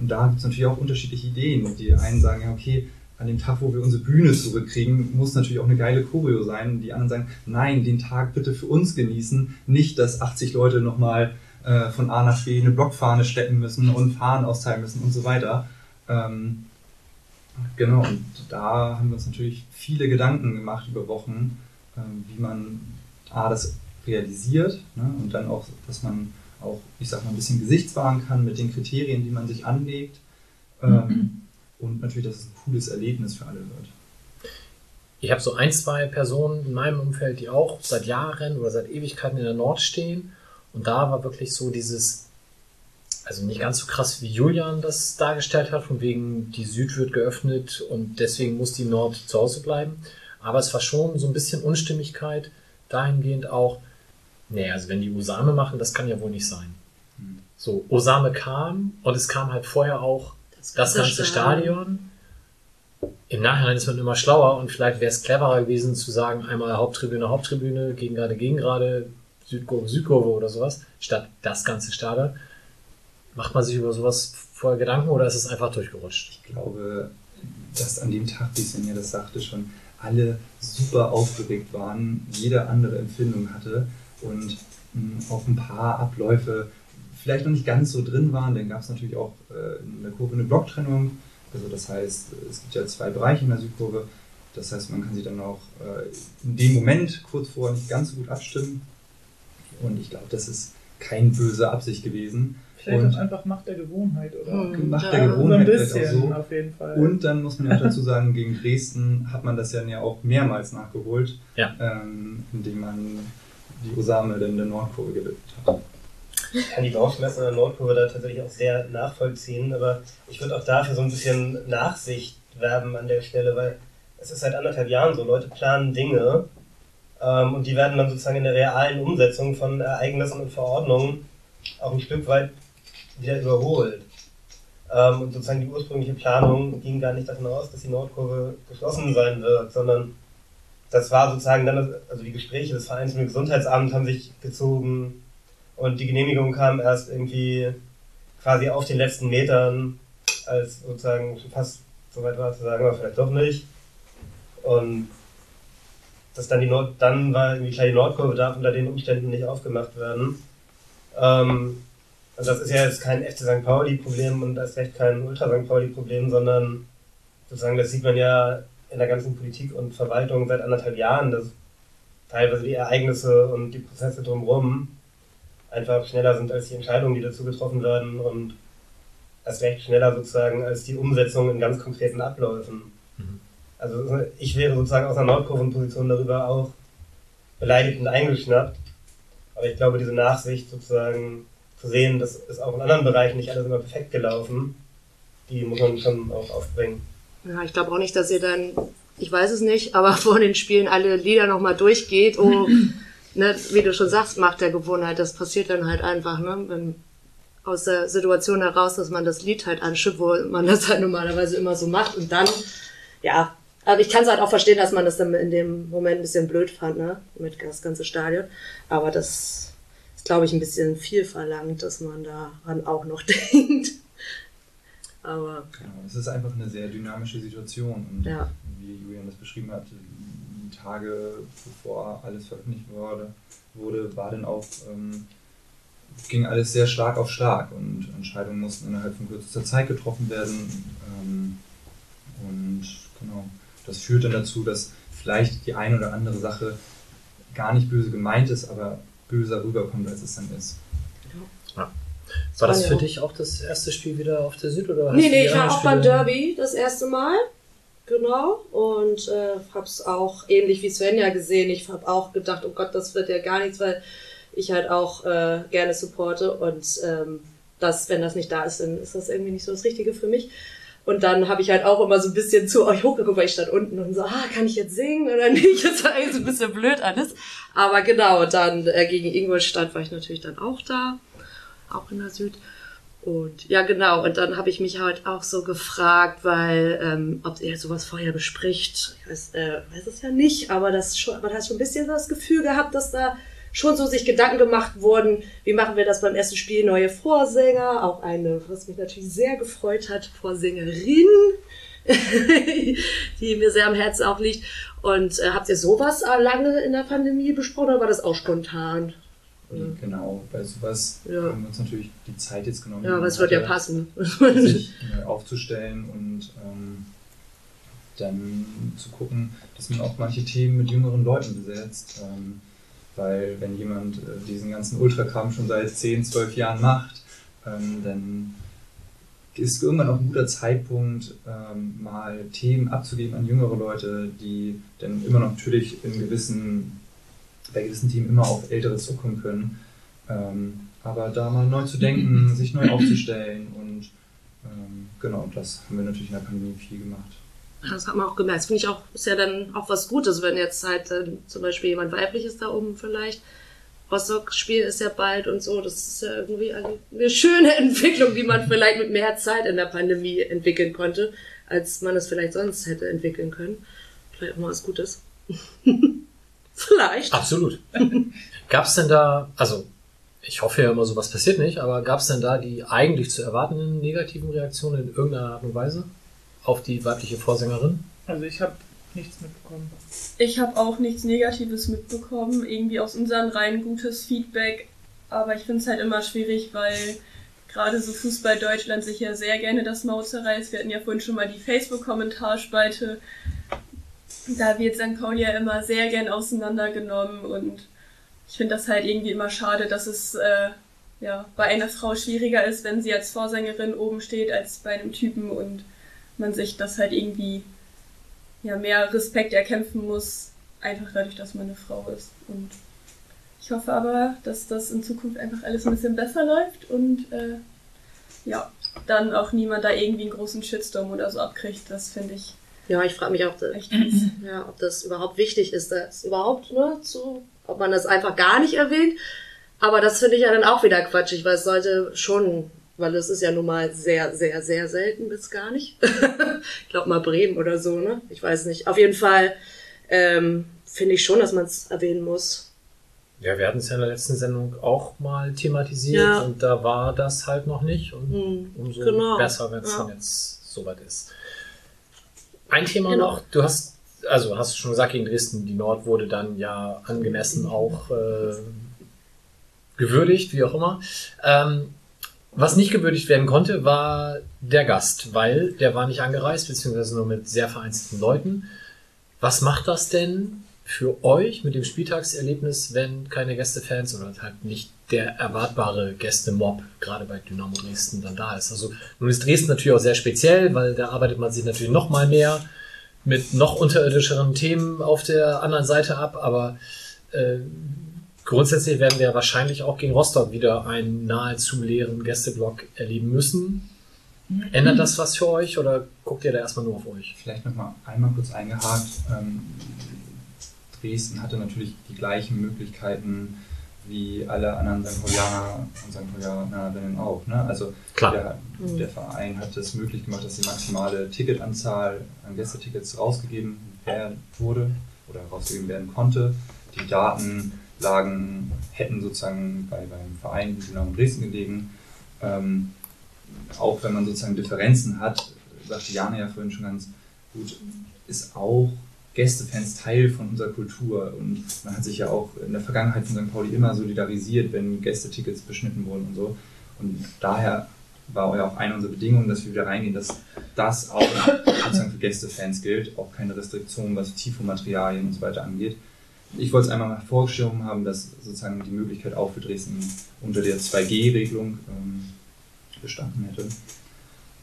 Und da gibt es natürlich auch unterschiedliche Ideen. Die einen sagen, ja, okay, an dem Tag, wo wir unsere Bühne zurückkriegen, muss natürlich auch eine geile Choreo sein. Die anderen sagen, nein, den Tag bitte für uns genießen, nicht, dass 80 Leute nochmal äh, von A nach B eine Blockfahne stecken müssen und Fahnen austeilen müssen und so weiter. Ähm, genau, und da haben wir uns natürlich viele Gedanken gemacht über Wochen, ähm, wie man A, das realisiert ne, und dann auch, dass man auch, ich sag mal, ein bisschen gesichtswahren kann mit den Kriterien, die man sich anlegt. Ähm, und natürlich, dass es ein cooles Erlebnis für alle wird. Ich habe so ein, zwei Personen in meinem Umfeld, die auch seit Jahren oder seit Ewigkeiten in der Nord stehen. Und da war wirklich so dieses, also nicht ganz so krass wie Julian das dargestellt hat, von wegen die Süd wird geöffnet und deswegen muss die Nord zu Hause bleiben. Aber es war schon so ein bisschen Unstimmigkeit dahingehend auch, nee, also wenn die Osame machen, das kann ja wohl nicht sein. Hm. So, Osame kam und es kam halt vorher auch das ganze Stadion. Im Nachhinein ist man immer schlauer und vielleicht wäre es cleverer gewesen zu sagen, einmal Haupttribüne, Haupttribüne, gegen gerade, gegen gerade, Südkurve, Südkurve oder sowas, statt das ganze Stadion. Macht man sich über sowas vorher Gedanken oder ist es einfach durchgerutscht? Ich glaube, dass an dem Tag, wie Svenja das sagte, schon alle super aufgeregt waren, jede andere Empfindung hatte und mh, auch ein paar Abläufe vielleicht noch nicht ganz so drin waren. Dann gab es natürlich auch äh, in der Kurve eine Blocktrennung. Also das heißt, es gibt ja zwei Bereiche in der Südkurve. Das heißt, man kann sich dann auch äh, in dem Moment kurz vorher nicht ganz so gut abstimmen. Und ich glaube, das ist keine böse Absicht gewesen. Vielleicht Und- auch einfach Macht der Gewohnheit, oder? Hm. Macht Ja, der So ein Gewohnheit vielleicht auch bisschen, so. auf jeden Fall. Und dann muss man ja auch dazu sagen, gegen Dresden hat man das ja auch mehrmals nachgeholt, Ja. ähm, indem man die Osame dann der Nordkurve gewidmet hat. Ich kann die Bauchschmerzen in der Nordkurve da tatsächlich auch sehr nachvollziehen, aber ich würde auch dafür so ein bisschen Nachsicht werben an der Stelle, weil es ist seit anderthalb Jahren so, Leute planen Dinge ähm, und die werden dann sozusagen in der realen Umsetzung von Ereignissen und Verordnungen auch ein Stück weit wieder überholt. Ähm, und sozusagen die ursprüngliche Planung ging gar nicht davon aus, dass die Nordkurve geschlossen sein wird, sondern das war sozusagen dann, also die Gespräche des Vereins mit dem Gesundheitsamt haben sich gezogen und die Genehmigung kam erst irgendwie quasi auf den letzten Metern, als sozusagen schon fast so weit war zu sagen, aber vielleicht doch nicht. Und dass dann die Nord, dann war irgendwie klar, die Nordkurve darf unter den Umständen nicht aufgemacht werden. Ähm, und das ist ja jetzt kein FC St. Pauli-Problem und das ist echt kein Ultra St. Pauli-Problem, sondern sozusagen, das sieht man ja in der ganzen Politik und Verwaltung seit anderthalb Jahren, dass teilweise die Ereignisse und die Prozesse drumherum einfach schneller sind als die Entscheidungen, die dazu getroffen werden und erst recht schneller sozusagen als die Umsetzung in ganz konkreten Abläufen. Mhm. Also ich wäre sozusagen aus einer Nordkurvenposition darüber auch beleidigt und eingeschnappt. Aber ich glaube, diese Nachsicht sozusagen zu sehen, das ist auch in anderen Bereichen nicht alles immer perfekt gelaufen, die muss man schon auch aufbringen. Ja, ich glaube auch nicht, dass ihr dann ich weiß es nicht, aber vor den Spielen alle Lieder nochmal durchgeht, oh, ne, wie du schon sagst, macht der Gewohnheit, das passiert dann halt einfach, ne, wenn, aus der Situation heraus, dass man das Lied halt anschippt, wo man das halt normalerweise immer so macht und dann, ja, aber ich kann es halt auch verstehen, dass man das dann in dem Moment ein bisschen blöd fand, ne, mit das ganze Stadion, aber das ist, glaube ich, ein bisschen viel verlangt, dass man daran auch noch denkt. Aber Genau, es ist einfach eine sehr dynamische Situation. Und Ja. wie Julian das beschrieben hat, die Tage bevor alles veröffentlicht wurde, wurde war dann auch, ähm, ging alles sehr Schlag auf Schlag und Entscheidungen mussten innerhalb von kürzester Zeit getroffen werden. Ähm, und genau, das führt dann dazu, dass vielleicht die eine oder andere Sache gar nicht böse gemeint ist, aber böser rüberkommt, als es dann ist. War das Ja. für dich auch das erste Spiel wieder auf der Süd? Oder hast Nee, du nee, ich war auch beim Derby das erste Mal. Genau. Und äh, hab's auch ähnlich wie Svenja gesehen. Ich habe auch gedacht, oh Gott, das wird ja gar nichts, weil ich halt auch äh, gerne supporte. Und ähm, das, wenn das nicht da ist, dann ist das irgendwie nicht so das Richtige für mich. Und dann habe ich halt auch immer so ein bisschen zu euch hochgeguckt, weil ich stand unten und so, ah, kann ich jetzt singen oder nicht? Das war eigentlich so ein bisschen blöd alles. Aber genau, dann äh, gegen Ingolstadt war ich natürlich dann auch da, auch in der Süd. Und ja, genau. Und dann habe ich mich halt auch so gefragt, weil ähm, ob ihr sowas vorher bespricht. Ich weiß, äh, weiß es ja nicht, aber das schon, man hat schon ein bisschen das Gefühl gehabt, dass da schon so sich Gedanken gemacht wurden, wie machen wir das beim ersten Spiel, neue Vorsänger, auch eine, was mich natürlich sehr gefreut hat, Vorsängerin, die mir sehr am Herzen auch liegt. Und äh, habt ihr sowas lange in der Pandemie besprochen oder war das auch spontan? Genau, bei sowas Ja. haben wir uns natürlich die Zeit jetzt genommen. Ja, aber es wird ja passen. sich aufzustellen und ähm, dann zu gucken, dass man auch manche Themen mit jüngeren Leuten besetzt. Ähm, weil wenn jemand äh, diesen ganzen Ultrakram schon seit 10, 12 Jahren macht, ähm, dann ist irgendwann auch ein guter Zeitpunkt, ähm, mal Themen abzugeben an jüngere Leute, die dann immer noch natürlich in gewissen, bei gewissen Themen immer auf Ältere zurückkommen können. Ähm, aber da mal neu zu denken, sich neu aufzustellen und genau, das haben wir natürlich in der Pandemie viel gemacht. Das hat man auch gemerkt. Das finde ich auch, ist ja dann auch was Gutes, wenn jetzt halt äh, zum Beispiel jemand weibliches da oben vielleicht. Rostock Spiel ist ja bald und so. Das ist ja irgendwie eine, eine schöne Entwicklung, die man vielleicht mit mehr Zeit in der Pandemie entwickeln konnte, als man es vielleicht sonst hätte entwickeln können. Vielleicht auch mal was Gutes. vielleicht. Absolut. Gab es denn da, also ich hoffe ja immer, sowas passiert nicht, aber gab es denn da die eigentlich zu erwartenden negativen Reaktionen in irgendeiner Art und Weise auf die weibliche Vorsängerin? Also ich habe nichts mitbekommen. Ich habe auch nichts Negatives mitbekommen, irgendwie aus unseren Reihen gutes Feedback, aber ich finde es halt immer schwierig, weil gerade so Fußball Deutschland sich ja sehr gerne das Maul zerreißt. Wir hatten ja vorhin schon mal die Facebook-Kommentarspalte. Da wird St. Pauli ja immer sehr gern auseinandergenommen und ich finde das halt irgendwie immer schade, dass es äh, ja, bei einer Frau schwieriger ist, wenn sie als Vorsängerin oben steht, als bei einem Typen und man sich das halt irgendwie ja, mehr Respekt erkämpfen muss, einfach dadurch, dass man eine Frau ist. Und ich hoffe aber, dass das in Zukunft einfach alles ein bisschen besser läuft und äh, ja, dann auch niemand da irgendwie einen großen Shitstorm oder so abkriegt. Das finde ich Ja, ich frage mich auch, echt ja, ob das überhaupt wichtig ist, das überhaupt ne, zu, ob man das einfach gar nicht erwähnt. Aber das finde ich ja dann auch wieder quatschig, weil es sollte schon, weil es ist ja nun mal sehr, sehr, sehr selten bis gar nicht. ich glaube mal Bremen oder so, ne? Ich weiß nicht. Auf jeden Fall ähm, finde ich schon, dass man es erwähnen muss. Ja, wir hatten es ja in der letzten Sendung auch mal thematisiert Ja. und da war das halt noch nicht und Hm, umso genau. besser, wenn es Ja. dann jetzt soweit ist. Ein Thema Genau. noch, du hast, also hast du schon gesagt, gegen Dresden, die Nord wurde dann ja angemessen auch äh, gewürdigt, wie auch immer. Ähm, was nicht gewürdigt werden konnte, war der Gast, weil der war nicht angereist, beziehungsweise nur mit sehr vereinzelten Leuten. Was macht das denn für euch mit dem Spieltagserlebnis, wenn keine Gästefans oder halt nicht der erwartbare Gästemob gerade bei Dynamo Dresden dann da ist? Also nun ist Dresden natürlich auch sehr speziell, weil da arbeitet man sich natürlich noch mal mehr mit noch unterirdischeren Themen auf der anderen Seite ab, aber äh, grundsätzlich werden wir wahrscheinlich auch gegen Rostock wieder einen nahezu leeren Gästeblock erleben müssen. Ändert das was für euch oder guckt ihr da erstmal nur auf euch? Vielleicht nochmal einmal kurz eingehakt. Ähm, Dresden hatte natürlich die gleichen Möglichkeiten wie alle anderen St. Paulianer und St. Paulianerinnen auch. Ne? Also Klar. Der, der Verein hat es möglich gemacht, dass die maximale Ticketanzahl an Gästetickets rausgegeben werden wurde oder rausgegeben werden konnte. Die Datenlagen hätten sozusagen bei, beim Verein genau in Dresden gelegen. Ähm, auch wenn man sozusagen Differenzen hat, sagte Jana ja vorhin schon ganz gut, ist auch Gästefans Teil von unserer Kultur. Und man hat sich ja auch in der Vergangenheit von St. Pauli immer solidarisiert, wenn Gästetickets beschnitten wurden und so. Und daher war ja auch eine unserer Bedingungen, dass wir wieder reingehen, dass das auch sozusagen für Gästefans gilt, auch keine Restriktionen, was Tifo-Materialien und so weiter angeht. Ich wollte es einmal mal vorgeschoben haben, dass sozusagen die Möglichkeit auch für Dresden unter der 2G-Regelung ähm, bestanden hätte.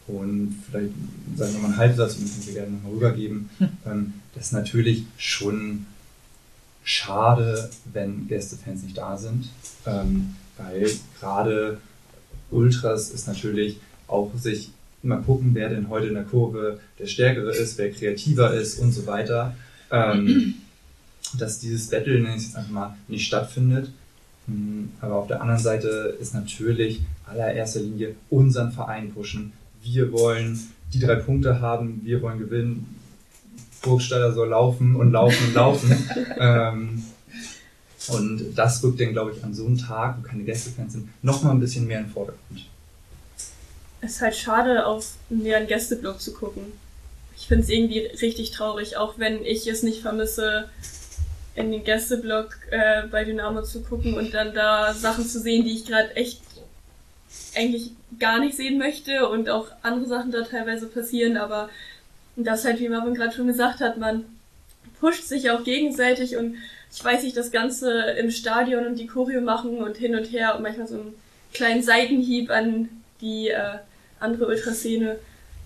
Und vielleicht sagen wir mal einen Halbsatz und den wir gerne nochmal rübergeben. Ähm, das ist natürlich schon schade, wenn Gästefans nicht da sind, ähm, weil gerade Ultras ist natürlich auch sich immer gucken, wer denn heute in der Kurve der Stärkere ist, wer kreativer ist und so weiter. Ähm, dass dieses Battle, nenne ich es jetzt einfach mal, nicht stattfindet. Hm, Aber auf der anderen Seite ist natürlich allererster Linie unseren Verein pushen. Wir wollen die drei Punkte haben, wir wollen gewinnen. Burgstaller soll laufen und laufen und laufen. ähm, und das rückt dann, glaube ich, an so einem Tag, wo keine Gästefans sind, nochmal ein bisschen mehr in den Vordergrund. Es ist halt schade, auf leeren Gästeblock zu gucken. Ich finde es irgendwie richtig traurig, auch wenn ich es nicht vermisse, in den Gästeblock äh, bei Dynamo zu gucken und dann da Sachen zu sehen, die ich gerade echt eigentlich gar nicht sehen möchte und auch andere Sachen da teilweise passieren, aber das halt, wie Marvin gerade schon gesagt hat, man pusht sich auch gegenseitig und ich weiß nicht, das Ganze im Stadion und die Choreo machen und hin und her und manchmal so einen kleinen Seitenhieb an die äh, andere Ultraszene,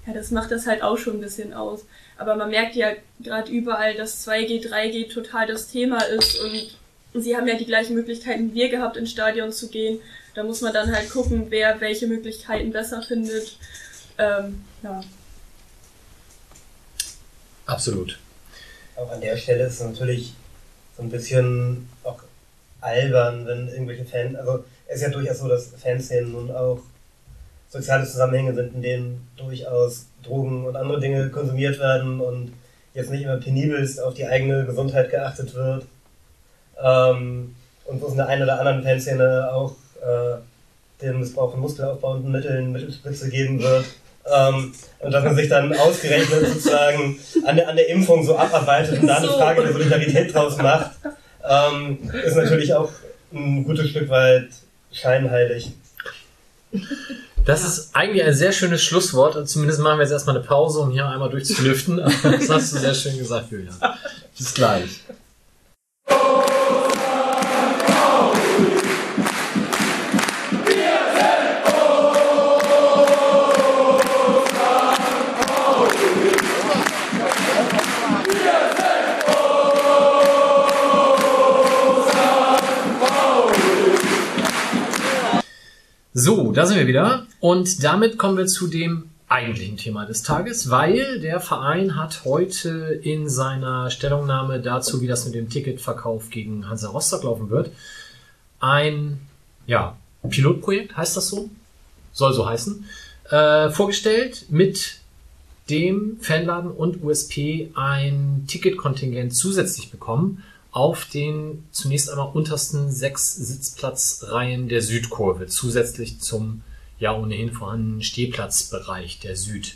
ja, das macht das halt auch schon ein bisschen aus. Aber man merkt ja gerade überall, dass 2G, 3G total das Thema ist und sie haben ja die gleichen Möglichkeiten wie wir gehabt, ins Stadion zu gehen. Da muss man dann halt gucken, wer welche Möglichkeiten besser findet. Ähm, ja. Absolut. Auch an der Stelle ist es natürlich so ein bisschen auch albern, wenn irgendwelche Fans, also es ist ja durchaus so, dass Fanszenen nun auch soziale Zusammenhänge sind, in denen durchaus Drogen und andere Dinge konsumiert werden und jetzt nicht immer penibelst auf die eigene Gesundheit geachtet wird. Ähm, und wo es in der einen oder anderen Fanszene auch äh, den Missbrauch von muskelaufbauenden Mitteln Mittelspritze geben wird. Ähm, und dass man sich dann ausgerechnet sozusagen an der, an der Impfung so abarbeitet und da eine So. Frage der Solidarität draus macht, ähm, ist natürlich auch ein gutes Stück weit scheinheilig. Das ist eigentlich ein sehr schönes Schlusswort. Zumindest machen wir jetzt erstmal eine Pause, um hier einmal durchzulüften. Das hast du sehr schön gesagt, Julian. Bis gleich. So, da sind wir wieder. Und damit kommen wir zu dem eigentlichen Thema des Tages, weil der Verein hat heute in seiner Stellungnahme dazu, wie das mit dem Ticketverkauf gegen Hansa Rostock laufen wird, ein ja, Pilotprojekt, heißt das so? Soll so heißen, äh, vorgestellt mit dem Fanladen und USP ein Ticketkontingent zusätzlich bekommen auf den zunächst einmal untersten sechs Sitzplatzreihen der Südkurve, zusätzlich zum ja ohnehin vorhandenen Stehplatzbereich der Süd.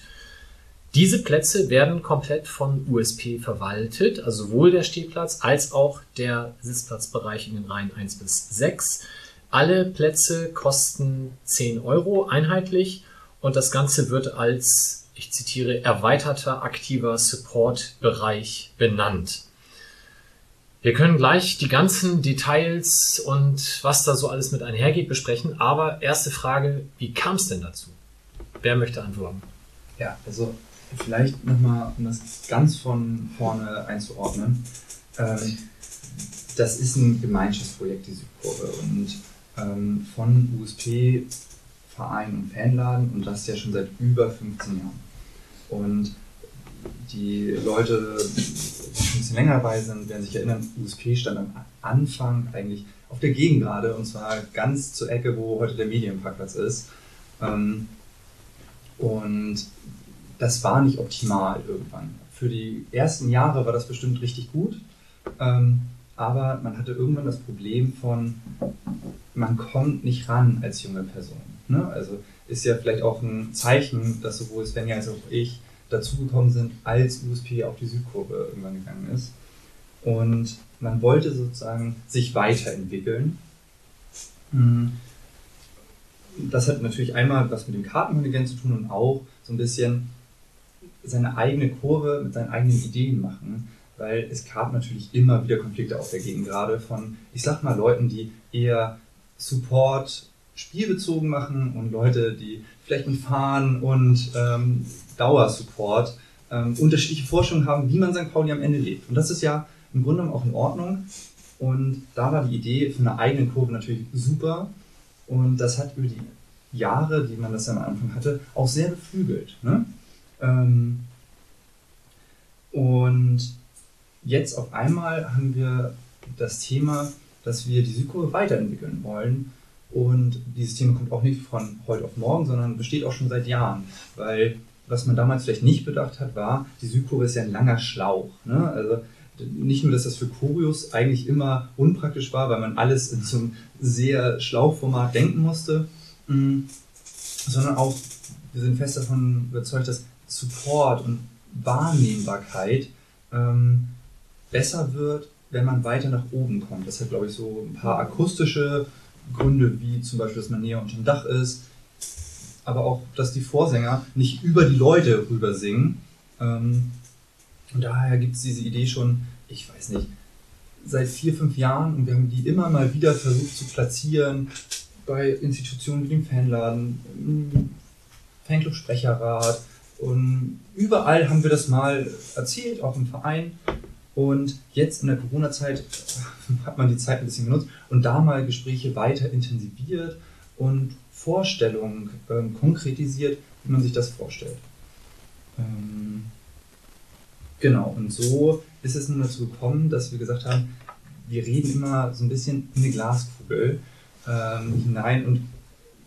Diese Plätze werden komplett von USP verwaltet, also sowohl der Stehplatz als auch der Sitzplatzbereich in den Reihen 1 bis 6. Alle Plätze kosten 10 Euro einheitlich und das Ganze wird als, ich zitiere, erweiterter aktiver Support-Bereich benannt. Wir können gleich die ganzen Details und was da so alles mit einhergeht besprechen, aber erste Frage, wie kam es denn dazu? Wer möchte antworten? Ja, also vielleicht nochmal, um das ganz von vorne einzuordnen. Ähm, das ist ein Gemeinschaftsprojekt, die Südkurve. Und ähm, von USP Verein und Fanladen und das ja schon seit über 15 Jahren. Und die Leute, die schon ein bisschen länger dabei sind, werden sich erinnern, USP stand am Anfang eigentlich auf der Gegengrade und zwar ganz zur Ecke, wo heute der Medienparkplatz ist. Ähm, und das war nicht optimal irgendwann. Für die ersten Jahre war das bestimmt richtig gut, ähm, aber man hatte irgendwann das Problem von, man kommt nicht ran als junge Person. Ne? Also ist ja vielleicht auch ein Zeichen, dass sowohl Svenja als auch ich dazugekommen sind, als USP auf die Südkurve irgendwann gegangen ist. Und man wollte sozusagen sich weiterentwickeln. Hm. Das hat natürlich einmal was mit dem Kartenkontingent zu tun und auch so ein bisschen seine eigene Kurve mit seinen eigenen Ideen machen, weil es gab natürlich immer wieder Konflikte auf der Gegend, gerade von, ich sag mal, Leuten, die eher Support spielbezogen machen und Leute, die vielleicht mit Fahren und ähm, Dauersupport ähm, unterschiedliche Vorstellungen haben, wie man St. Pauli am Ende lebt. Und das ist ja im Grunde auch in Ordnung. Und da war die Idee für eine eigene Kurve natürlich super. Und das hat über die Jahre, die man das am Anfang hatte, auch sehr beflügelt. Ne? Ähm, und jetzt auf einmal haben wir das Thema, dass wir die Südkurve weiterentwickeln wollen. Und dieses Thema kommt auch nicht von heute auf morgen, sondern besteht auch schon seit Jahren. Weil was man damals vielleicht nicht bedacht hat, war, die Südkurve ist ja ein langer Schlauch. Ne? Also nicht nur, dass das für Choreos eigentlich immer unpraktisch war, weil man alles in so einem sehr Schlauchformat denken musste, mm, sondern auch, wir sind fest davon überzeugt, dass Support und Wahrnehmbarkeit ähm, besser wird, wenn man weiter nach oben kommt. Das hat, glaube ich, so ein paar akustische Gründe, wie zum Beispiel, dass man näher unter dem Dach ist, aber auch, dass die Vorsänger nicht über die Leute rüber singen. Ähm, und daher gibt es diese Idee schon, ich weiß nicht, seit vier, fünf Jahren und wir haben die immer mal wieder versucht zu platzieren bei Institutionen wie dem Fanladen, Fanclub-Sprecherrat und überall haben wir das mal erzählt, auch im Verein. Und jetzt in der Corona-Zeit hat man die Zeit ein bisschen genutzt und da mal Gespräche weiter intensiviert und Vorstellung ähm, konkretisiert, wie man sich das vorstellt. Ähm, genau, und so ist es nun dazu gekommen, dass wir gesagt haben, wir reden immer so ein bisschen in eine Glaskugel ähm, hinein und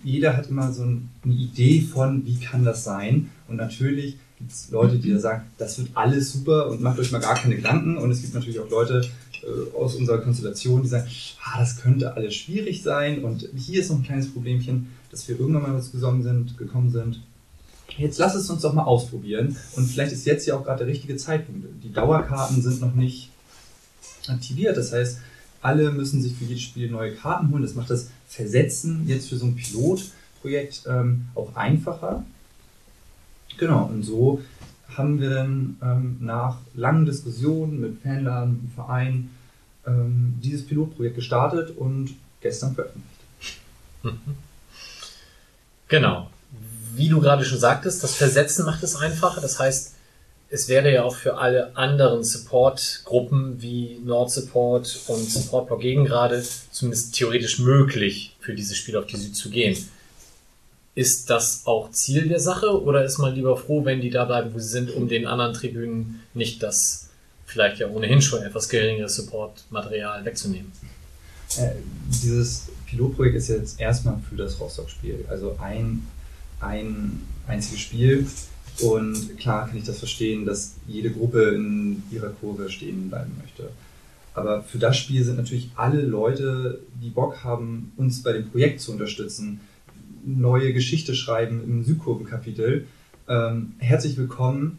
jeder hat immer so eine Idee von, wie kann das sein. Und natürlich gibt es Leute, die da sagen, das wird alles super und macht euch mal gar keine Gedanken. Und es gibt natürlich auch Leute äh, aus unserer Konstellation, die sagen, ah, das könnte alles schwierig sein und hier ist noch ein kleines Problemchen dass wir irgendwann mal dazu gekommen sind, gekommen sind, jetzt lass es uns doch mal ausprobieren. Und vielleicht ist jetzt ja auch gerade der richtige Zeitpunkt. Die Dauerkarten sind noch nicht aktiviert. Das heißt, alle müssen sich für jedes Spiel neue Karten holen. Das macht das Versetzen jetzt für so ein Pilotprojekt ähm, auch einfacher. Genau, und so haben wir dann ähm, nach langen Diskussionen mit Fanladen und Vereinen ähm, dieses Pilotprojekt gestartet und gestern veröffentlicht. Genau. Wie du gerade schon sagtest, das Versetzen macht es einfacher. Das heißt, es wäre ja auch für alle anderen Support-Gruppen wie Nord Support und Support gegen gerade zumindest theoretisch möglich, für dieses Spiel auf die Süd zu gehen. Ist das auch Ziel der Sache oder ist man lieber froh, wenn die da bleiben, wo sie sind, um den anderen Tribünen nicht das vielleicht ja ohnehin schon etwas geringere Support-Material wegzunehmen? Äh, dieses Pilotprojekt ist jetzt erstmal für das Rostock-Spiel. Also ein, ein einziges Spiel. Und klar kann ich das verstehen, dass jede Gruppe in ihrer Kurve stehen bleiben möchte. Aber für das Spiel sind natürlich alle Leute, die Bock haben, uns bei dem Projekt zu unterstützen, neue Geschichte schreiben im Südkurvenkapitel, ähm, herzlich willkommen,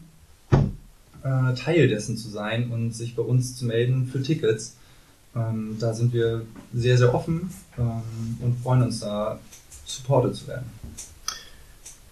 äh, Teil dessen zu sein und sich bei uns zu melden für Tickets. Ähm, da sind wir sehr, sehr offen ähm, und freuen uns da, supported zu werden.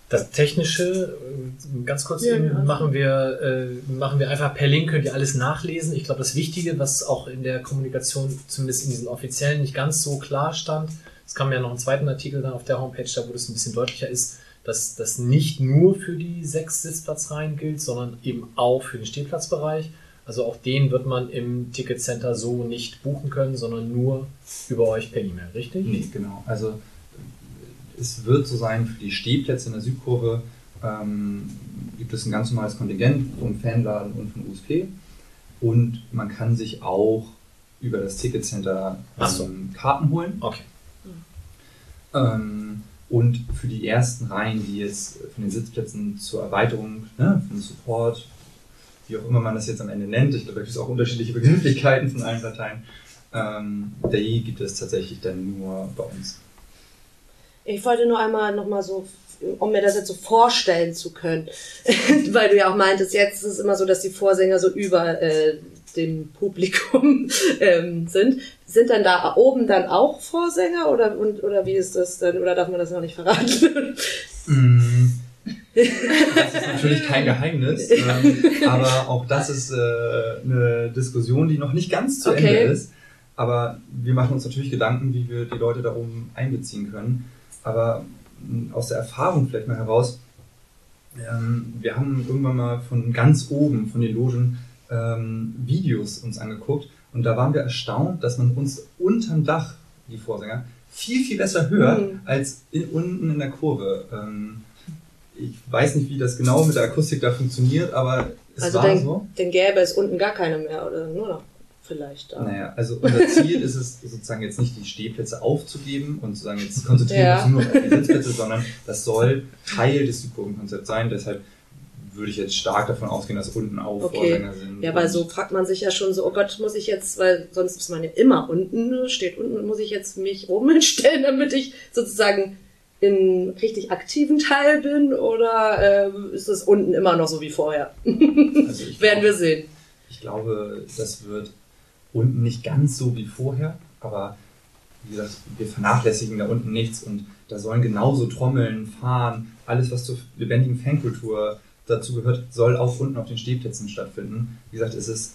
Das Technische, äh, ganz kurz ja, eben, machen wir, äh, machen wir einfach per Link, könnt ihr alles nachlesen. Ich glaube, das Wichtige, was auch in der Kommunikation, zumindest in diesen offiziellen, nicht ganz so klar stand, es kam ja noch einen zweiten Artikel dann auf der Homepage, da wo das ein bisschen deutlicher ist, dass das nicht nur für die sechs Sitzplatzreihen gilt, sondern eben auch für den Stehplatzbereich. Also auch den wird man im Ticketcenter so nicht buchen können, sondern nur über euch per E-Mail, richtig? Nee, genau. Also es wird so sein, für die Stehplätze in der Südkurve ähm, gibt es ein ganz normales Kontingent vom Fanladen und von USP. Und man kann sich auch über das Ticketcenter Ach so. ähm, Karten holen. Okay. Ähm, und für die ersten Reihen, die jetzt von den Sitzplätzen zur Erweiterung, ne, von Support, wie auch immer man das jetzt am Ende nennt, ich glaube, da gibt es auch unterschiedliche Begrifflichkeiten von allen Parteien, ähm, die gibt es tatsächlich dann nur bei uns. Ich wollte nur einmal nochmal so, um mir das jetzt so vorstellen zu können, weil du ja auch meintest, jetzt ist es immer so, dass die Vorsänger so über äh, dem Publikum ähm, sind. Sind dann da oben dann auch Vorsänger oder, und, oder wie ist das denn? Oder darf man das noch nicht verraten? Mm, Das ist natürlich kein Geheimnis, ähm, aber auch das ist äh, eine Diskussion, die noch nicht ganz zu Okay. Ende ist. Aber wir machen uns natürlich Gedanken, wie wir die Leute da oben einbeziehen können. Aber mh, aus der Erfahrung vielleicht mal heraus, ähm, wir haben irgendwann mal von ganz oben, von den Logen, ähm, Videos uns angeguckt und da waren wir erstaunt, dass man uns unterm Dach, die Vorsänger, viel, viel besser hört Mhm. als in, unten in der Kurve. Ähm, ich weiß nicht, wie das genau mit der Akustik da funktioniert, aber es also war dann, so. dann gäbe es unten gar keine mehr oder nur noch vielleicht da. Naja, also unser Ziel ist es sozusagen jetzt nicht die Stehplätze aufzugeben und zu sagen, jetzt konzentrieren wir Ja. uns nur auf die Sitzplätze, sondern das soll Teil des Südkurvenkonzepts sein. Deshalb würde ich jetzt stark davon ausgehen, dass unten auch Okay. Vorgänger sind. Ja, weil so fragt man sich ja schon so, oh Gott, muss ich jetzt, weil sonst ist man ja immer unten, steht unten, muss ich jetzt mich oben hinstellen, damit ich sozusagen im richtig aktiven Teil bin oder ähm, ist es unten immer noch so wie vorher? Also ich Werden wir glaub- sehen. Ich glaube, das wird unten nicht ganz so wie vorher, aber wie gesagt, wir vernachlässigen da unten nichts und da sollen genauso Trommeln, Fahren, alles was zur lebendigen Fankultur dazu gehört, soll auch unten auf den Stehplätzen stattfinden. Wie gesagt, es ist,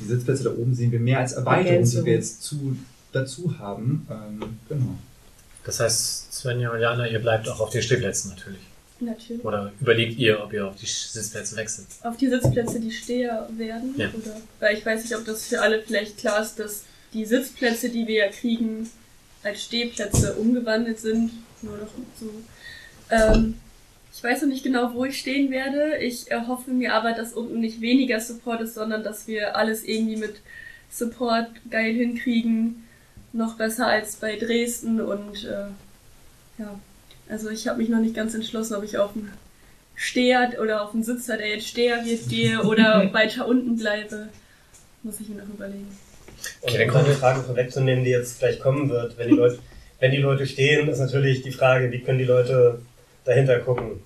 die Sitzplätze da oben sehen wir mehr als Erweiterung, die wir jetzt zu, dazu haben. Ähm, genau. Das heißt, Svenja und Jana, ihr bleibt auch auf den Stehplätzen natürlich. Natürlich. Oder überlegt ihr, ob ihr auf die Sitzplätze wechselt? Auf die Sitzplätze, die Steher werden. Ja. Oder, weil ich weiß nicht, ob das für alle vielleicht klar ist, dass die Sitzplätze, die wir ja kriegen, als Stehplätze umgewandelt sind. Nur noch so. Ähm, weiß noch nicht genau, wo ich stehen werde. Ich erhoffe mir aber, dass unten nicht weniger Support ist, sondern dass wir alles irgendwie mit Support geil hinkriegen. Noch besser als bei Dresden und äh, ja, also ich habe mich noch nicht ganz entschlossen, ob ich auf dem Steher oder auf dem Sitzer, der jetzt Steher wird, gehe oder weiter unten bleibe. Muss ich mir noch überlegen. Und Okay, dann kommen eine wir- Frage vorwegzunehmen, die jetzt gleich kommen wird, wenn die Leute, wenn die Leute stehen, ist natürlich die Frage, wie können die Leute dahinter gucken.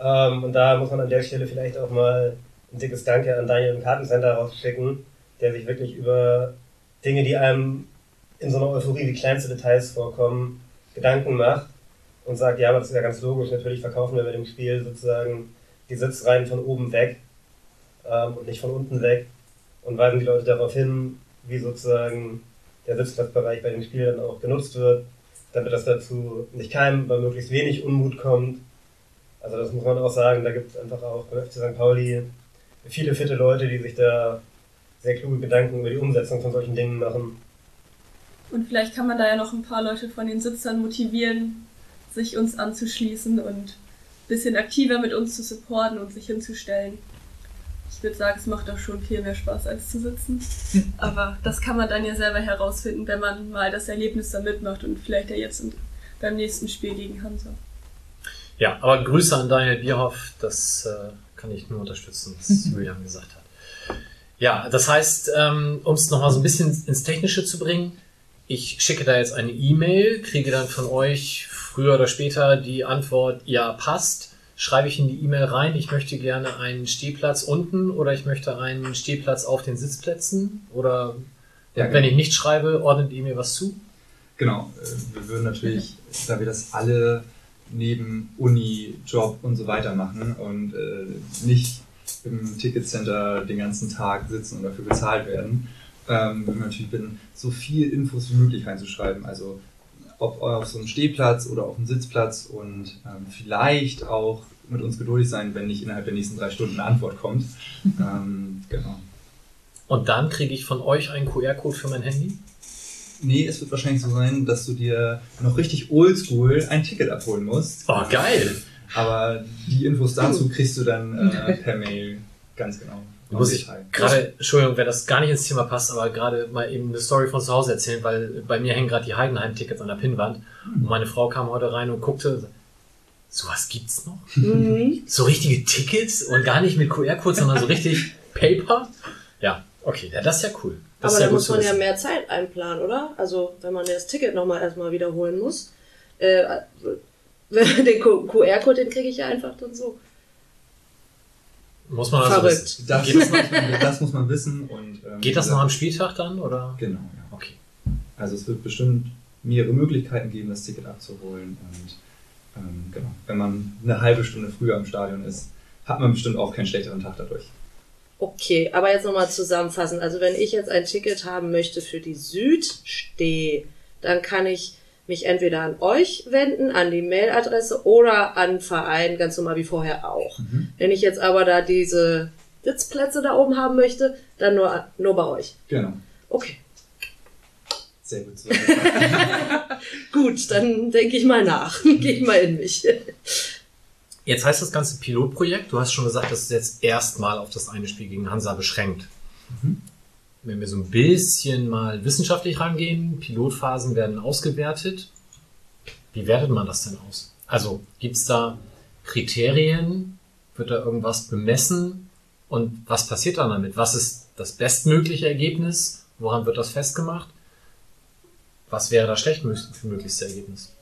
Ähm, und da muss man an der Stelle vielleicht auch mal ein dickes Danke an Daniel im Kartencenter rausschicken, der sich wirklich über Dinge, die einem in so einer Euphorie wie kleinste Details vorkommen, Gedanken macht und sagt, ja, aber das ist ja ganz logisch, natürlich verkaufen wir bei dem Spiel sozusagen die Sitzreihen von oben weg ähm, und nicht von unten weg und weisen die Leute darauf hin, wie sozusagen der Sitzplatzbereich bei dem Spiel dann auch genutzt wird, damit das dazu nicht keinem, bei möglichst wenig Unmut kommt. Also das muss man auch sagen, da gibt es einfach auch beim FC St. Pauli viele fitte Leute, die sich da sehr kluge Gedanken über die Umsetzung von solchen Dingen machen. Und vielleicht kann man da ja noch ein paar Leute von den Sitzern motivieren, sich uns anzuschließen und ein bisschen aktiver mit uns zu supporten und sich hinzustellen. Ich würde sagen, es macht doch schon viel mehr Spaß als zu sitzen. Aber das kann man dann ja selber herausfinden, wenn man mal das Erlebnis da mitmacht und vielleicht ja jetzt im- beim nächsten Spiel gegen Hansa. Ja, aber Grüße an Daniel Bierhoff, das äh, kann ich nur unterstützen, was Julian gesagt hat. Ja, das heißt, ähm, um es nochmal so ein bisschen ins Technische zu bringen, ich schicke da jetzt eine E-Mail, kriege dann von euch früher oder später die Antwort, ja, passt. Schreibe ich in die E-Mail rein, ich möchte gerne einen Stehplatz unten oder ich möchte einen Stehplatz auf den Sitzplätzen oder Ja, wenn genau. ich nicht schreibe, ordnet ihr mir was zu? Genau, äh, wir würden natürlich, da wir das alle neben Uni, Job und so weiter machen und äh, nicht im Ticketcenter den ganzen Tag sitzen und dafür bezahlt werden, ähm, würden wir natürlich bitten, so viel Infos wie möglich reinzuschreiben. Also ob auf so einem Stehplatz oder auf einem Sitzplatz und ähm, vielleicht auch mit uns geduldig sein, wenn nicht innerhalb der nächsten drei Stunden eine Antwort kommt. ähm, genau. Und dann kriege ich von euch einen QR-Code für mein Handy? Nee, es wird wahrscheinlich so sein, dass du dir noch richtig oldschool ein Ticket abholen musst. Oh, geil. Aber die Infos dazu kriegst du dann äh, per Mail ganz genau. Muss ich gerade, Entschuldigung, wenn das gar nicht ins Thema passt, aber gerade mal eben eine Story von zu Hause erzählen, weil bei mir hängen gerade die Heidenheim-Tickets an der Pinnwand und meine Frau kam heute rein und guckte, sowas gibt's noch? Mhm. So richtige Tickets und gar nicht mit QR-Code, sondern so richtig Paper? Ja, okay, ja, das ist ja cool. Das Aber da muss man ja mehr Zeit einplanen, oder? Also, wenn man das Ticket nochmal erstmal wiederholen muss. Äh, den QR-Code, den kriege ich ja einfach dann so. Muss man also Verrückt. wissen. Das, Geht das, noch, das muss man wissen. Und, ähm, geht das noch am Spieltag dann, oder? Genau, ja. Okay. Also es wird bestimmt mehrere Möglichkeiten geben, das Ticket abzuholen. Und ähm, genau, wenn man eine halbe Stunde früher im Stadion ist, hat man bestimmt auch keinen schlechteren Tag dadurch. Okay, aber jetzt nochmal zusammenfassen. Also wenn ich jetzt ein Ticket haben möchte für die Südsteh, dann kann ich mich entweder an euch wenden, an die Mailadresse oder an den Verein, ganz normal wie vorher auch. Wenn ich jetzt aber da diese Sitzplätze da oben haben möchte, dann nur, nur bei euch. Genau. Okay, Sehr gut. Gut, dann denke ich mal nach. Gehe ich mal in mich. Jetzt heißt das ganze Pilotprojekt, du hast schon gesagt, das ist jetzt erstmal auf das eine Spiel gegen Hansa beschränkt. Wenn wir so ein bisschen mal wissenschaftlich rangehen, Pilotphasen werden ausgewertet. Wie wertet man das denn aus? Also gibt's da Kriterien? Wird da irgendwas bemessen? Und was passiert dann damit? Was ist das bestmögliche Ergebnis? Woran wird das festgemacht? Was wäre das schlechtmöglichste Ergebnis?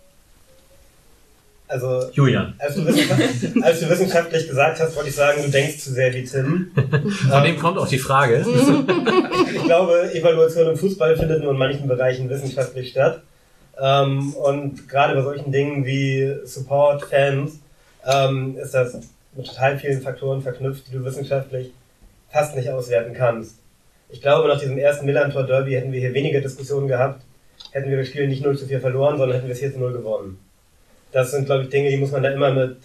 Also, Julian, als du, wissenschaftlich, als du wissenschaftlich gesagt hast, wollte ich sagen, du denkst zu sehr wie Tim. von dem kommt auch die Frage. Ich glaube, Evaluation im Fußball findet nur in manchen Bereichen wissenschaftlich statt. Ähm, und gerade bei solchen Dingen wie Support, Fans, ähm, ist das mit total vielen Faktoren verknüpft, die du wissenschaftlich fast nicht auswerten kannst. Ich glaube, nach diesem ersten Millantor-Derby hätten wir hier weniger Diskussionen gehabt, hätten wir das Spiel nicht 0 zu 4 verloren, sondern hätten wir es 4 zu 0 gewonnen. Das sind, glaube ich, Dinge, die muss man da immer mit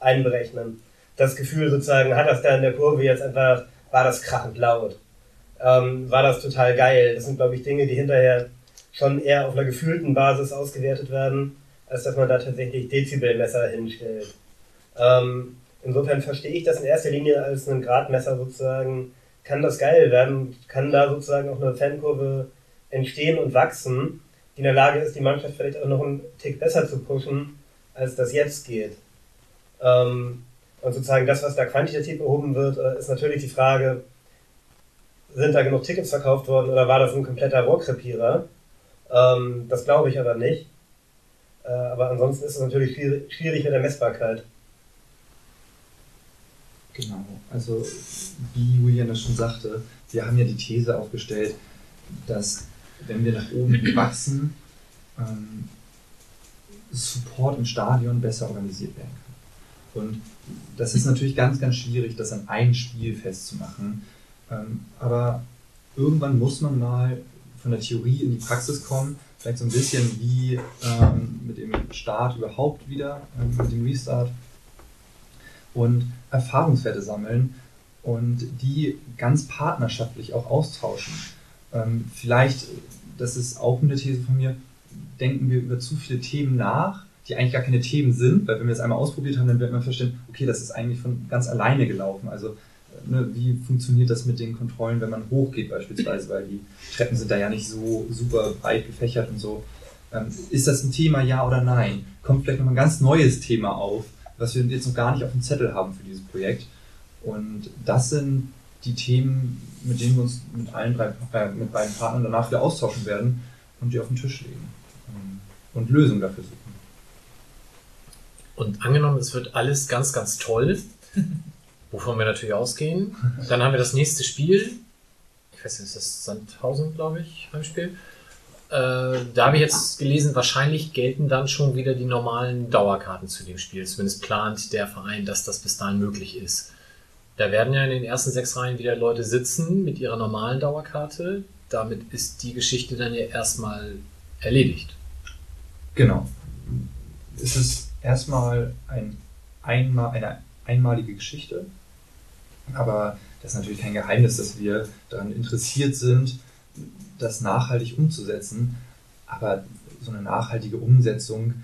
einberechnen. Das Gefühl sozusagen, hat das da in der Kurve jetzt einfach, war das krachend laut? Ähm, war das total geil? Das sind, glaube ich, Dinge, die hinterher schon eher auf einer gefühlten Basis ausgewertet werden, als dass man da tatsächlich Dezibelmesser hinstellt. Ähm, insofern verstehe ich das in erster Linie als ein Gradmesser sozusagen. Kann das geil werden? Kann da sozusagen auch eine Fankurve entstehen und wachsen, in der Lage ist, die Mannschaft vielleicht auch noch einen Tick besser zu pushen, als das jetzt geht? Ähm, und sozusagen das, was da quantitativ erhoben wird, äh, ist natürlich die Frage, sind da genug Tickets verkauft worden oder war das ein kompletter Rohrkrepierer? Ähm, das glaube ich aber nicht. Äh, aber ansonsten ist es natürlich schwierig, schwierig mit der Messbarkeit. Genau, also wie Julian das schon sagte, wir haben ja die These aufgestellt, dass wenn wir nach oben wachsen, ähm, Support im Stadion besser organisiert werden kann. Und das ist natürlich ganz, ganz schwierig, das an ein Spiel festzumachen. Ähm, aber irgendwann muss man mal von der Theorie in die Praxis kommen, vielleicht so ein bisschen wie ähm, mit dem Start überhaupt wieder, ähm, mit dem Restart und Erfahrungswerte sammeln und die ganz partnerschaftlich auch austauschen. Ähm, vielleicht, das ist auch eine These von mir, denken wir über zu viele Themen nach, die eigentlich gar keine Themen sind, weil wenn wir es einmal ausprobiert haben, dann wird man verstehen, okay, das ist eigentlich von ganz alleine gelaufen. Also äh, ne, wie funktioniert das mit den Kontrollen, wenn man hochgeht beispielsweise, weil die Treppen sind da ja nicht so super breit gefächert und so. Ähm, ist das ein Thema, ja oder nein? Kommt vielleicht nochmal ein ganz neues Thema auf, was wir jetzt noch gar nicht auf dem Zettel haben für dieses Projekt. Und das sind die Themen, mit denen wir uns mit allen drei, äh, mit beiden Partnern danach wieder austauschen werden und die auf den Tisch legen ähm, und Lösungen dafür suchen. Und angenommen, es wird alles ganz, ganz toll, wovon wir natürlich ausgehen. Dann haben wir das nächste Spiel. Ich weiß nicht, ist das Sandhausen, glaube ich, Heimspiel. Äh, da habe ich jetzt gelesen, wahrscheinlich gelten dann schon wieder die normalen Dauerkarten zu dem Spiel. Zumindest plant der Verein, dass das bis dahin möglich ist. Da werden ja in den ersten sechs Reihen wieder Leute sitzen mit ihrer normalen Dauerkarte. Damit ist die Geschichte dann ja erstmal erledigt. Genau. Es ist erstmal ein einmal, eine einmalige Geschichte, aber das ist natürlich kein Geheimnis, dass wir daran interessiert sind, das nachhaltig umzusetzen. Aber so eine nachhaltige Umsetzung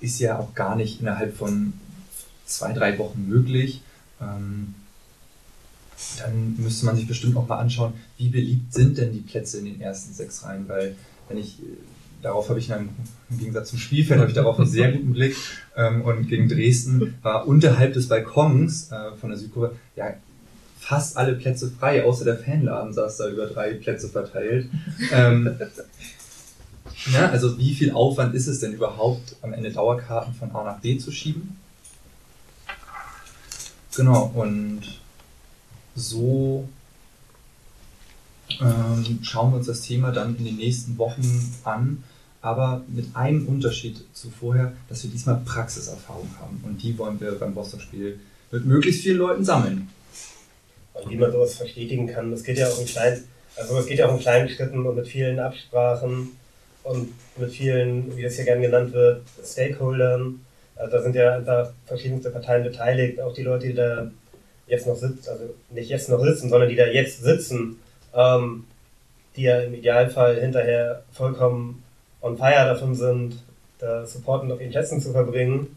ist ja auch gar nicht innerhalb von zwei, drei Wochen möglich. Ähm, dann müsste man sich bestimmt auch mal anschauen, wie beliebt sind denn die Plätze in den ersten sechs Reihen, weil wenn ich darauf habe ich einen, im Gegensatz zum Spielfeld habe ich darauf einen sehr guten Blick ähm, und gegen Dresden war unterhalb des Balkons äh, von der Südkurve ja fast alle Plätze frei, außer der Fanladen saß da über drei Plätze verteilt. Ähm, ja, also wie viel Aufwand ist es denn überhaupt, am Ende Dauerkarten von A nach B zu schieben? Genau, und so ähm, schauen wir uns das Thema dann in den nächsten Wochen an, aber mit einem Unterschied zu vorher, dass wir diesmal Praxiserfahrung haben. Und die wollen wir beim Boston-Spiel mit möglichst vielen Leuten sammeln. Und wie man sowas verstetigen kann, das geht ja auch in kleinen, also es geht ja auch in kleinen Schritten und mit vielen Absprachen und mit vielen, wie das hier gern genannt wird, Stakeholdern. Also da sind ja da verschiedenste Parteien beteiligt, auch die Leute, die da jetzt noch sitzen, also nicht jetzt noch sitzen, sondern die da jetzt sitzen, ähm, die ja im Idealfall hinterher vollkommen on fire davon sind, da supportend auf ihren Plätzen zu verbringen.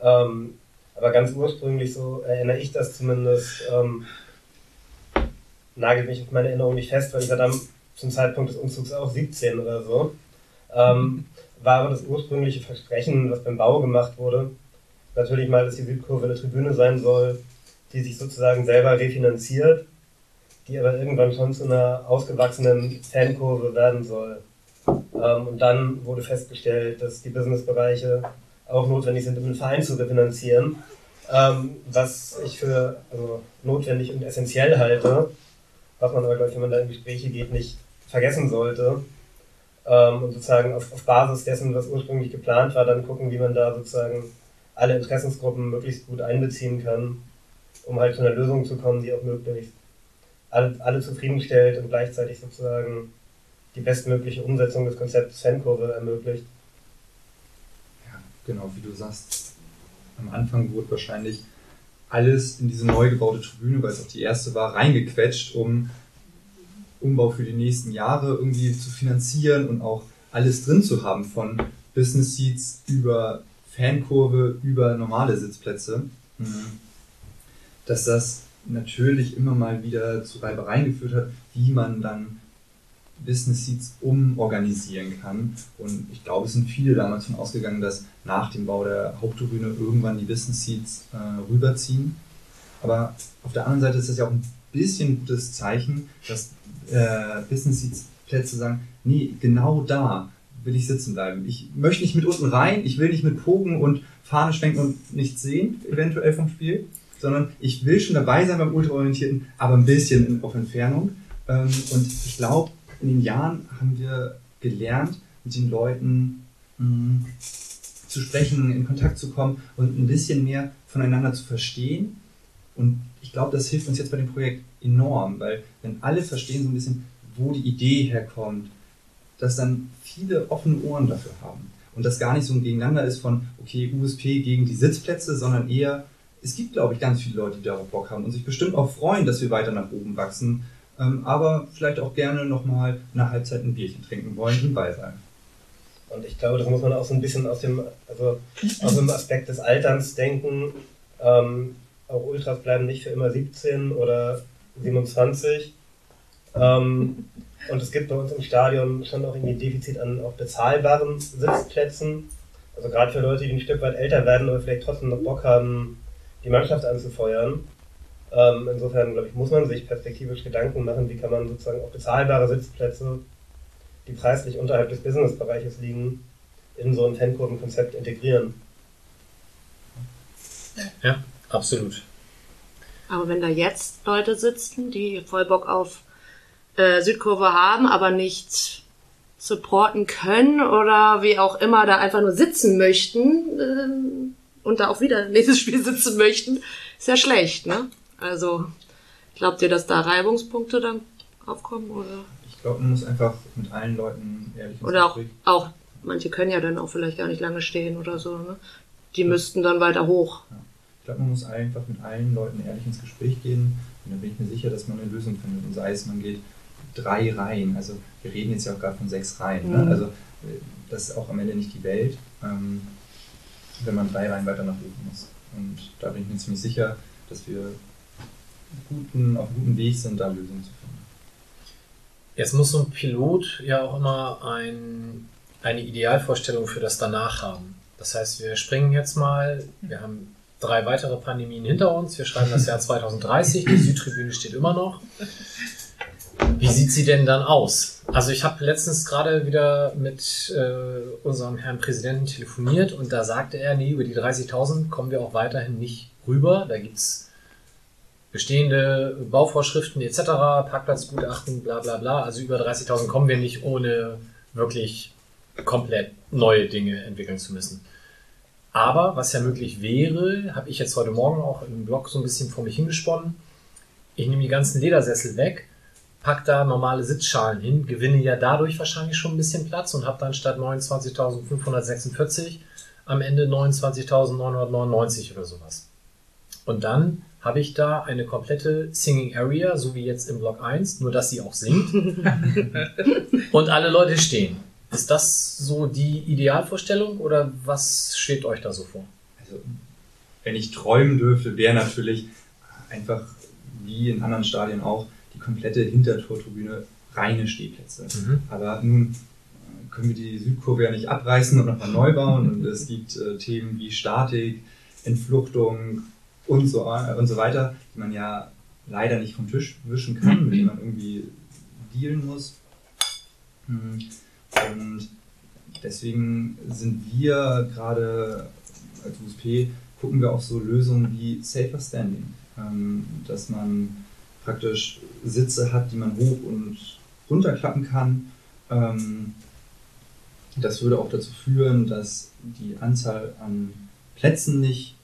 Ähm, aber ganz ursprünglich, so erinnere ich das zumindest, ähm, nagelt mich auf meine Erinnerung nicht fest, weil ich war dann zum Zeitpunkt des Umzugs auch 17 oder so. Ähm, war aber das ursprüngliche Versprechen, was beim Bau gemacht wurde, natürlich mal, dass die Südkurve eine Tribüne sein soll, die sich sozusagen selber refinanziert, die aber irgendwann schon zu einer ausgewachsenen Fankurve werden soll. Ähm, und dann wurde festgestellt, dass die Businessbereiche auch notwendig sind, um den Verein zu refinanzieren, ähm, was ich für also, notwendig und essentiell halte, was man aber, glaube ich, wenn man da in Gespräche geht, nicht vergessen sollte. Ähm, und sozusagen auf, auf Basis dessen, was ursprünglich geplant war, dann gucken, wie man da sozusagen alle Interessensgruppen möglichst gut einbeziehen kann, um halt zu einer Lösung zu kommen, die auch möglichst alle, alle zufriedenstellt und gleichzeitig sozusagen die bestmögliche Umsetzung des Konzepts Fankurve ermöglicht. Ja, genau, wie du sagst, am Anfang wurde wahrscheinlich alles in diese neu gebaute Tribüne, weil es auch die erste war, reingequetscht, um Umbau für die nächsten Jahre irgendwie zu finanzieren und auch alles drin zu haben, von Business Seats über Fankurve, über normale Sitzplätze. Mhm. Dass das natürlich immer mal wieder zu Reibereien geführt hat, wie man dann Business Seats umorganisieren kann. Und ich glaube, es sind viele damals von ausgegangen, dass nach dem Bau der Haupttribüne irgendwann die Business Seats äh, rüberziehen. Aber auf der anderen Seite ist das ja auch ein bisschen ein gutes Zeichen, dass äh, Business Seats Plätze sagen, nee, genau da will ich sitzen bleiben. Ich möchte nicht mit unten rein, ich will nicht mit Pogen und Fahne schwenken und nichts sehen, eventuell vom Spiel, sondern ich will schon dabei sein beim Ultraorientierten, aber ein bisschen auf Entfernung. Ähm, und ich glaube, in den Jahren haben wir gelernt, mit den Leuten mh, mm, zu sprechen, in Kontakt zu kommen und ein bisschen mehr voneinander zu verstehen. Und ich glaube, das hilft uns jetzt bei dem Projekt enorm, weil wenn alle verstehen so ein bisschen, wo die Idee herkommt, dass dann viele offene Ohren dafür haben. Und das gar nicht so ein Gegeneinander ist von, okay, USP gegen die Sitzplätze, sondern eher, es gibt, glaube ich, ganz viele Leute, die darauf Bock haben und sich bestimmt auch freuen, dass wir weiter nach oben wachsen ähm, aber vielleicht auch gerne nochmal nach Halbzeit ein Bierchen trinken wollen und bei sein. Und ich glaube, das muss man auch so ein bisschen aus dem, also aus dem Aspekt des Alterns denken. Ähm, auch Ultras bleiben nicht für immer 17 oder 27. Ähm, und es gibt bei uns im Stadion schon auch irgendwie ein Defizit an auch bezahlbaren Sitzplätzen. Also gerade für Leute, die ein Stück weit älter werden oder vielleicht trotzdem noch Bock haben, die Mannschaft anzufeuern. Ähm, insofern, glaube ich, muss man sich perspektivisch Gedanken machen, wie kann man sozusagen auch bezahlbare Sitzplätze, die preislich unterhalb des Businessbereiches liegen, in so ein Fankurvenkonzept integrieren. Ja, absolut. Aber wenn da jetzt Leute sitzen, die voll Bock auf äh, Südkurve haben, aber nicht supporten können oder wie auch immer da einfach nur sitzen möchten äh, und da auch wieder nächstes Spiel sitzen möchten, ist ja schlecht, ne? Also glaubt ihr, dass da Reibungspunkte dann aufkommen oder? Ich glaube, man muss einfach mit allen Leuten ehrlich Oder auch, auch, manche können ja dann auch vielleicht gar nicht lange stehen oder so, ne? Die ja. müssten dann weiter hoch. Ja. Ich glaube, man muss einfach mit allen Leuten ehrlich ins Gespräch gehen und dann bin ich mir sicher, dass man eine Lösung findet. Und sei es, man geht drei Reihen. Also wir reden jetzt ja auch gerade von sechs Reihen. Ne? Mhm. Also äh, das ist auch am Ende nicht die Welt, ähm, wenn man drei Reihen weiter nach oben muss. Und da bin ich mir ziemlich sicher, dass wir guten, auf einem guten Weg sind, da Lösungen zu finden. Jetzt muss so ein Pilot ja auch immer ein, eine Idealvorstellung für das danach haben. Das heißt, wir springen jetzt mal, wir haben drei weitere Pandemien hinter uns, wir schreiben das Jahr 2030, die Südtribüne steht immer noch. Wie sieht sie denn dann aus? Also ich habe letztens gerade wieder mit äh, unserem Herrn Präsidenten telefoniert und da sagte er, nee, über die 30.000 kommen wir auch weiterhin nicht rüber. Da gibt's bestehende Bauvorschriften etc., Parkplatzgutachten, bla bla bla. Also über 30.000 kommen wir nicht, ohne wirklich komplett neue Dinge entwickeln zu müssen. Aber was ja möglich wäre, habe ich jetzt heute Morgen auch im Blog so ein bisschen vor mich hingesponnen. Ich nehme die ganzen Ledersessel weg, pack da normale Sitzschalen hin, gewinne ja dadurch wahrscheinlich schon ein bisschen Platz und habe dann statt 29.546 am Ende 29.999 oder sowas. Und dann habe ich da eine komplette Singing Area, so wie jetzt im Block 1, nur dass sie auch singt. und alle Leute stehen. Ist das so die Idealvorstellung oder was schwebt euch da so vor? Also, wenn ich träumen dürfte, wäre natürlich einfach wie in anderen Stadien auch komplette Hintertortribüne reine Stehplätze. Mhm. Aber nun äh, können wir die Südkurve ja nicht abreißen und nochmal neu bauen und es gibt äh, Themen wie Statik, Entfluchtung und so, äh, und so weiter, die man ja leider nicht vom Tisch wischen kann, mit denen man irgendwie dealen muss. Hm. Und deswegen sind wir gerade als USP, gucken wir auf so Lösungen wie Safer Standing, ähm, dass man praktisch Sitze hat, die man hoch und runterklappen kann. Ähm, das würde auch dazu führen, dass die Anzahl an Plätzen nicht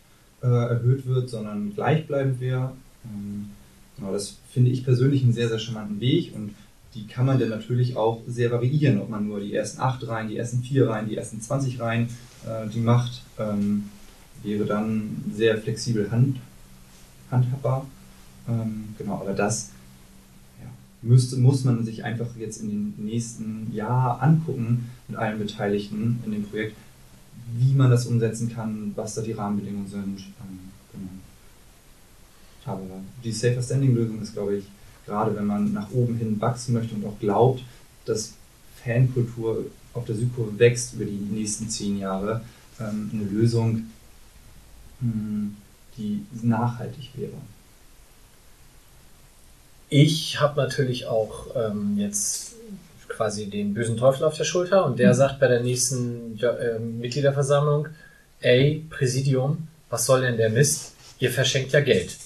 äh, erhöht wird, sondern gleichbleibend wäre. Ähm, genau, das finde ich persönlich einen sehr, sehr charmanten Weg und die kann man dann natürlich auch sehr variieren, ob man nur die ersten acht Reihen, die ersten vier Reihen, die ersten 20 Reihen äh, die macht, ähm, wäre dann sehr flexibel hand, handhabbar. Ähm, genau, aber das müsste, muss man sich einfach jetzt in den nächsten Jahr angucken mit allen Beteiligten in dem Projekt, wie man das umsetzen kann, was da die Rahmenbedingungen sind. Ähm, genau. Aber die Safer Standing Lösung ist, glaube ich, gerade wenn man nach oben hin wachsen möchte und auch glaubt, dass Fankultur auf der Südkurve wächst über die nächsten zehn Jahre, ähm, eine Lösung, mh, die nachhaltig wäre. Ich habe natürlich auch ähm, jetzt quasi den bösen Teufel auf der Schulter und der sagt bei der nächsten äh, Mitgliederversammlung, ey, Präsidium, was soll denn der Mist? Ihr verschenkt ja Geld.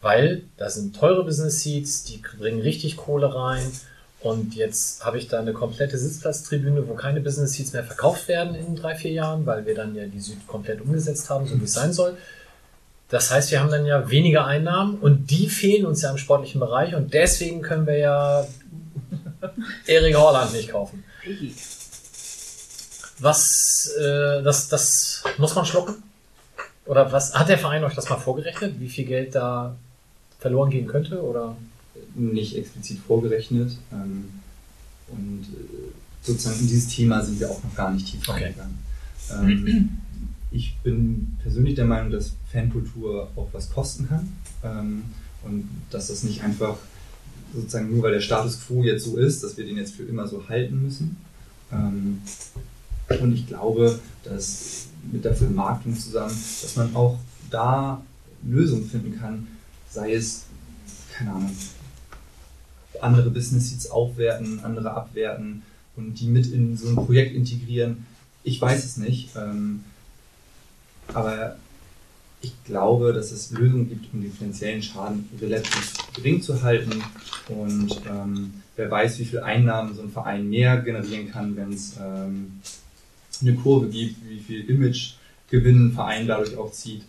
Weil da sind teure Business Seats, die bringen richtig Kohle rein und jetzt habe ich da eine komplette Sitzplatztribüne, wo keine Business Seats mehr verkauft werden in drei, vier Jahren, weil wir dann ja die Süd komplett umgesetzt haben, so wie es sein soll. Das heißt, wir haben dann ja weniger Einnahmen und die fehlen uns ja im sportlichen Bereich und deswegen können wir ja Erik Horland nicht kaufen. Was, äh, das, das muss man schlucken? Oder was, hat der Verein euch das mal vorgerechnet, wie viel Geld da verloren gehen könnte? Oder? Nicht explizit vorgerechnet. Ähm, und äh, sozusagen in dieses Thema sind wir auch noch gar nicht tief Okay. reingegangen. Ähm, ich bin persönlich der Meinung, dass Fankultur auch was kosten kann. Ähm, und dass das nicht einfach sozusagen nur weil der Status quo jetzt so ist, dass wir den jetzt für immer so halten müssen. Ähm, und ich glaube, dass mit der Vermarktung zusammen, dass man auch da Lösungen finden kann, sei es, keine Ahnung, andere Business Seats aufwerten, andere abwerten und die mit in so ein Projekt integrieren. Ich weiß es nicht, ähm, aber ich glaube, dass es Lösungen gibt, um den finanziellen Schaden relativ gering zu halten. Und ähm, wer weiß, wie viel Einnahmen so ein Verein mehr generieren kann, wenn es ähm, eine Kurve gibt, wie viel Imagegewinn ein Verein dadurch auch zieht.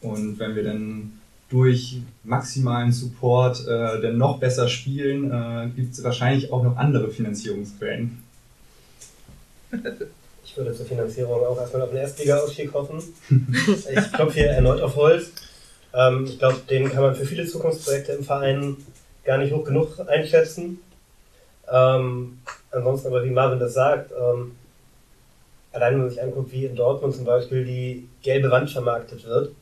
Und wenn wir dann durch maximalen Support äh, dann noch besser spielen, äh, gibt es wahrscheinlich auch noch andere Finanzierungsquellen. Ich würde zur Finanzierung auch erstmal auf den Erstliga-Ausstieg hoffen. Ich klopfe hier erneut auf Holz. Ähm, ich glaube, den kann man für viele Zukunftsprojekte im Verein gar nicht hoch genug einschätzen. Ähm, ansonsten aber, wie Marvin das sagt, ähm, allein wenn man sich anguckt, wie in Dortmund zum Beispiel die gelbe Wand vermarktet wird,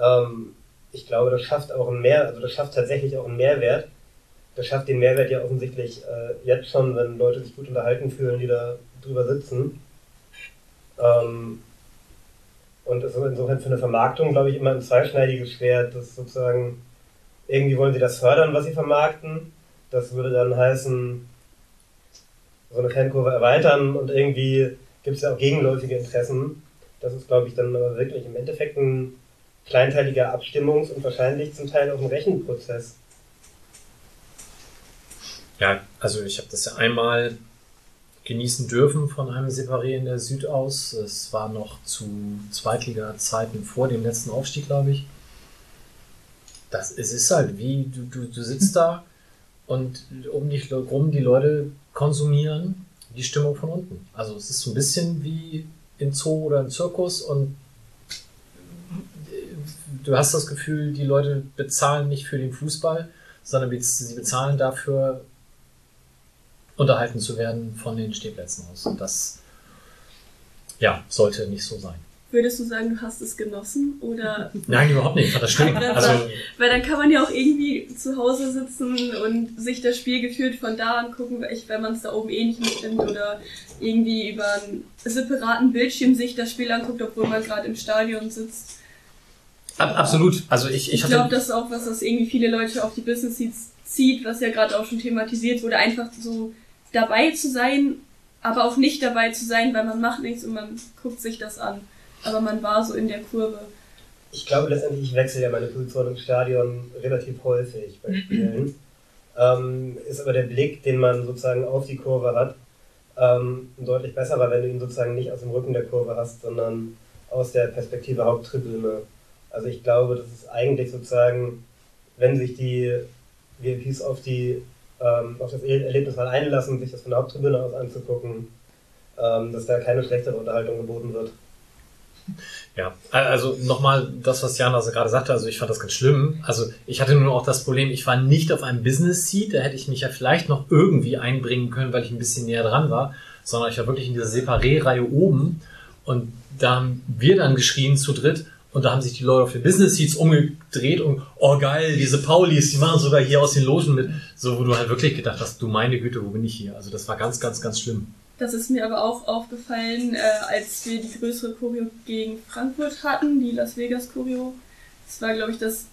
ähm, ich glaube, das schafft auch einen Mehr, also das schafft tatsächlich auch einen Mehrwert. Das schafft den Mehrwert ja offensichtlich äh, jetzt schon, wenn Leute sich gut unterhalten fühlen, die da drüber sitzen. Ähm, und ist insofern für eine Vermarktung, glaube ich, immer ein zweischneidiges Schwert. Das sozusagen, irgendwie wollen sie das fördern, was sie vermarkten. Das würde dann heißen, so eine Fankurve erweitern und irgendwie gibt es ja auch gegenläufige Interessen. Das ist, glaube ich, dann aber wirklich im Endeffekt ein kleinteiliger Abstimmungs- und wahrscheinlich zum Teil auch ein Rechenprozess. Ja, also ich habe das ja einmal genießen dürfen von einem Separé in der Süd aus. Es war noch zu Zweitliga-Zeiten vor dem letzten Aufstieg, glaube ich. Das, es ist halt wie, du, du, du sitzt da und um dich rum die Leute konsumieren die Stimmung von unten. Also es ist so ein bisschen wie im Zoo oder im Zirkus und du hast das Gefühl, die Leute bezahlen nicht für den Fußball, sondern sie bezahlen dafür, unterhalten zu werden von den Stehplätzen aus. Und das ja, sollte nicht so sein. Würdest du sagen, du hast es genossen oder? Nein, überhaupt nicht. Ich fand das schlimm. Also, weil dann kann man ja auch irgendwie zu Hause sitzen und sich das Spiel geführt von da angucken, wenn man es da oben eh nicht mitnimmt oder irgendwie über einen separaten Bildschirm sich das Spiel anguckt, obwohl man gerade im Stadion sitzt. Ab, absolut. Also ich, ich, ich glaube, das ist auch was, das irgendwie viele Leute auf die Business Seats zieht, was ja gerade auch schon thematisiert wurde, einfach so dabei zu sein, aber auch nicht dabei zu sein, weil man macht nichts und man guckt sich das an aber man war so in der Kurve. Ich glaube letztendlich, ich wechsle ja meine Position im Stadion relativ häufig bei Spielen. ähm, ist aber der Blick, den man sozusagen auf die Kurve hat, ähm, deutlich besser, weil wenn du ihn sozusagen nicht aus dem Rücken der Kurve hast, sondern aus der Perspektive Haupttribüne. Also ich glaube, das ist eigentlich sozusagen, wenn sich die VIPs auf, die, ähm, auf das Erlebnis mal einlassen, sich das von der Haupttribüne aus anzugucken, ähm, dass da keine schlechtere Unterhaltung geboten wird. Ja, also nochmal das, was Jana gerade sagte, also ich fand das ganz schlimm. Also ich hatte nur auch das Problem, ich war nicht auf einem Business Seat, da hätte ich mich ja vielleicht noch irgendwie einbringen können, weil ich ein bisschen näher dran war, sondern ich war wirklich in dieser Separé-Reihe oben und da haben wir dann geschrien zu dritt und da haben sich die Leute auf den Business Seats umgedreht und oh geil, diese Paulis, die machen sogar hier aus den Logen mit, so wo du halt wirklich gedacht hast, du meine Güte, wo bin ich hier? Also das war ganz, ganz, ganz schlimm. Das ist mir aber auch aufgefallen, äh, als wir die größere Choreo gegen Frankfurt hatten, die Las Vegas Choreo. Das war, glaube ich, das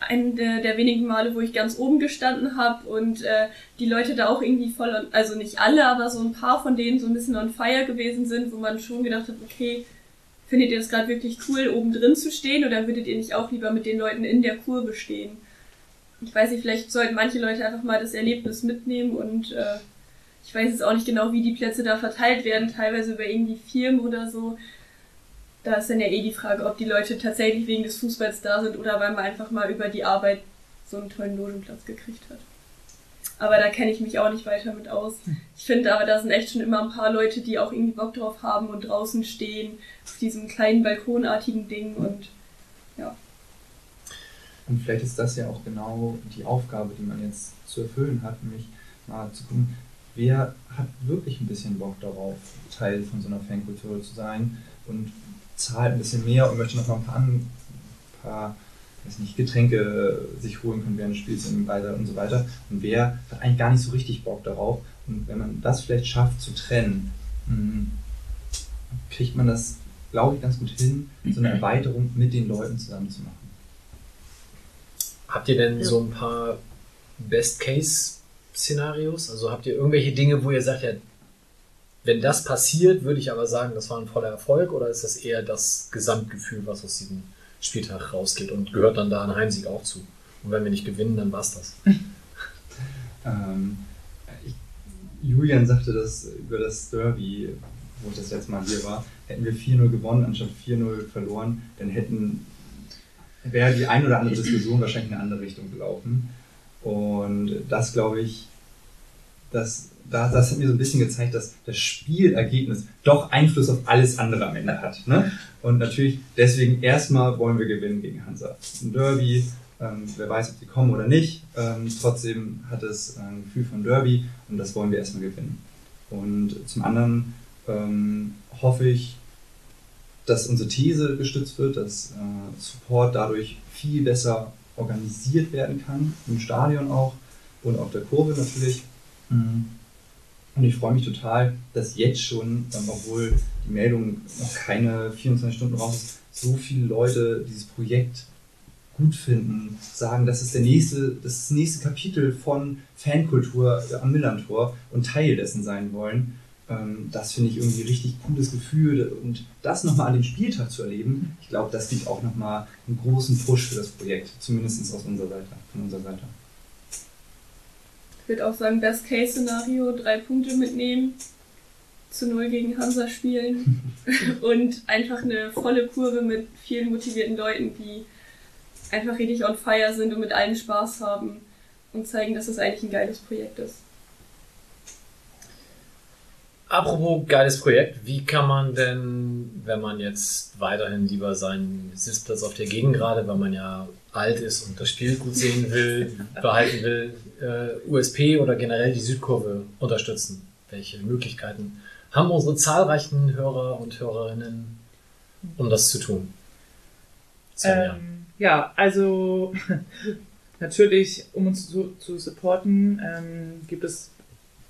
ein der, der, wenigen Male, wo ich ganz oben gestanden habe und äh, die Leute da auch irgendwie voll, also nicht alle, aber so ein paar von denen so ein bisschen on fire gewesen sind, wo man schon gedacht hat, okay, findet ihr das gerade wirklich cool, oben drin zu stehen oder würdet ihr nicht auch lieber mit den Leuten in der Kurve stehen? Ich weiß nicht, vielleicht sollten manche Leute einfach mal das Erlebnis mitnehmen und äh, ich weiß jetzt auch nicht genau, wie die Plätze da verteilt werden, teilweise über irgendwie Firmen oder so. Da ist dann ja eh die Frage, ob die Leute tatsächlich wegen des Fußballs da sind oder weil man einfach mal über die Arbeit so einen tollen Logenplatz gekriegt hat. Aber da kenne ich mich auch nicht weiter mit aus. Ich finde aber, da sind echt schon immer ein paar Leute, die auch irgendwie Bock drauf haben und draußen stehen, auf diesem kleinen balkonartigen Ding und ja. Und vielleicht ist das ja auch genau die Aufgabe, die man jetzt zu erfüllen hat, nämlich mal zu gucken, wer hat wirklich ein bisschen Bock darauf, Teil von so einer Fankultur zu sein und zahlt ein bisschen mehr und möchte noch mal ein paar, ein paar weiß nicht, Getränke sich holen können während des Spiels und weiter und so weiter. Und wer hat eigentlich gar nicht so richtig Bock darauf. Und wenn man das vielleicht schafft zu trennen, hm, kriegt man das, glaube ich, ganz gut hin, so eine Erweiterung mit den Leuten zusammen zu machen. Habt ihr denn so ein paar Best-Case Szenarios? Also habt ihr irgendwelche Dinge, wo ihr sagt, ja, wenn das passiert, würde ich aber sagen, das war ein voller Erfolg oder ist das eher das Gesamtgefühl, was aus diesem Spieltag rausgeht und gehört dann da ein Heimsieg auch zu? Und wenn wir nicht gewinnen, dann war es das. ähm, ich, Julian sagte das über das Derby, wo ich das letzte Mal hier war, hätten wir 4-0 gewonnen anstatt 4-0 verloren, dann hätten wäre die ein oder andere Diskussion wahrscheinlich in eine andere Richtung gelaufen. Und das glaube ich, das, das, das hat mir so ein bisschen gezeigt, dass das Spielergebnis doch Einfluss auf alles andere am Ende hat. Ne? Und natürlich, deswegen erstmal wollen wir gewinnen gegen Hansa. Ein Derby, Ähm, wer weiß, ob die kommen oder nicht. Ähm, trotzdem hat es ein Gefühl von Derby und das wollen wir erstmal gewinnen. Und zum anderen ähm, hoffe ich, dass unsere These gestützt wird, dass äh, Support dadurch viel besser organisiert werden kann, im Stadion auch und auf der Kurve natürlich. Mhm. Und ich freue mich total, dass jetzt schon, ähm, obwohl die Meldung noch keine 24 Stunden raus ist, so viele Leute dieses Projekt gut finden, sagen, das ist der nächste, das, ist das nächste Kapitel von Fankultur am Millantor und Teil dessen sein wollen. Ähm, das finde ich irgendwie ein richtig cooles Gefühl und das nochmal an dem Spieltag zu erleben, ich glaube, das gibt auch nochmal einen großen Push für das Projekt, zumindest aus unserer Seite, von unserer Seite. Ich würde auch sagen, Best-Case-Szenario, drei Punkte mitnehmen, zu null gegen Hansa spielen und einfach eine volle Kurve mit vielen motivierten Leuten, die einfach richtig on fire sind und mit allen Spaß haben und zeigen, dass es eigentlich ein geiles Projekt ist. Apropos geiles Projekt, wie kann man denn, wenn man jetzt weiterhin lieber seinen Sitzplatz auf der Gegend gerade, weil man ja alt ist und das Spiel gut sehen will, behalten will, äh, USP oder generell die Südkurve unterstützen? Welche Möglichkeiten haben unsere zahlreichen Hörer und Hörerinnen, um das zu tun? Ähm, ja, also natürlich, um uns zu, zu supporten, ähm, gibt es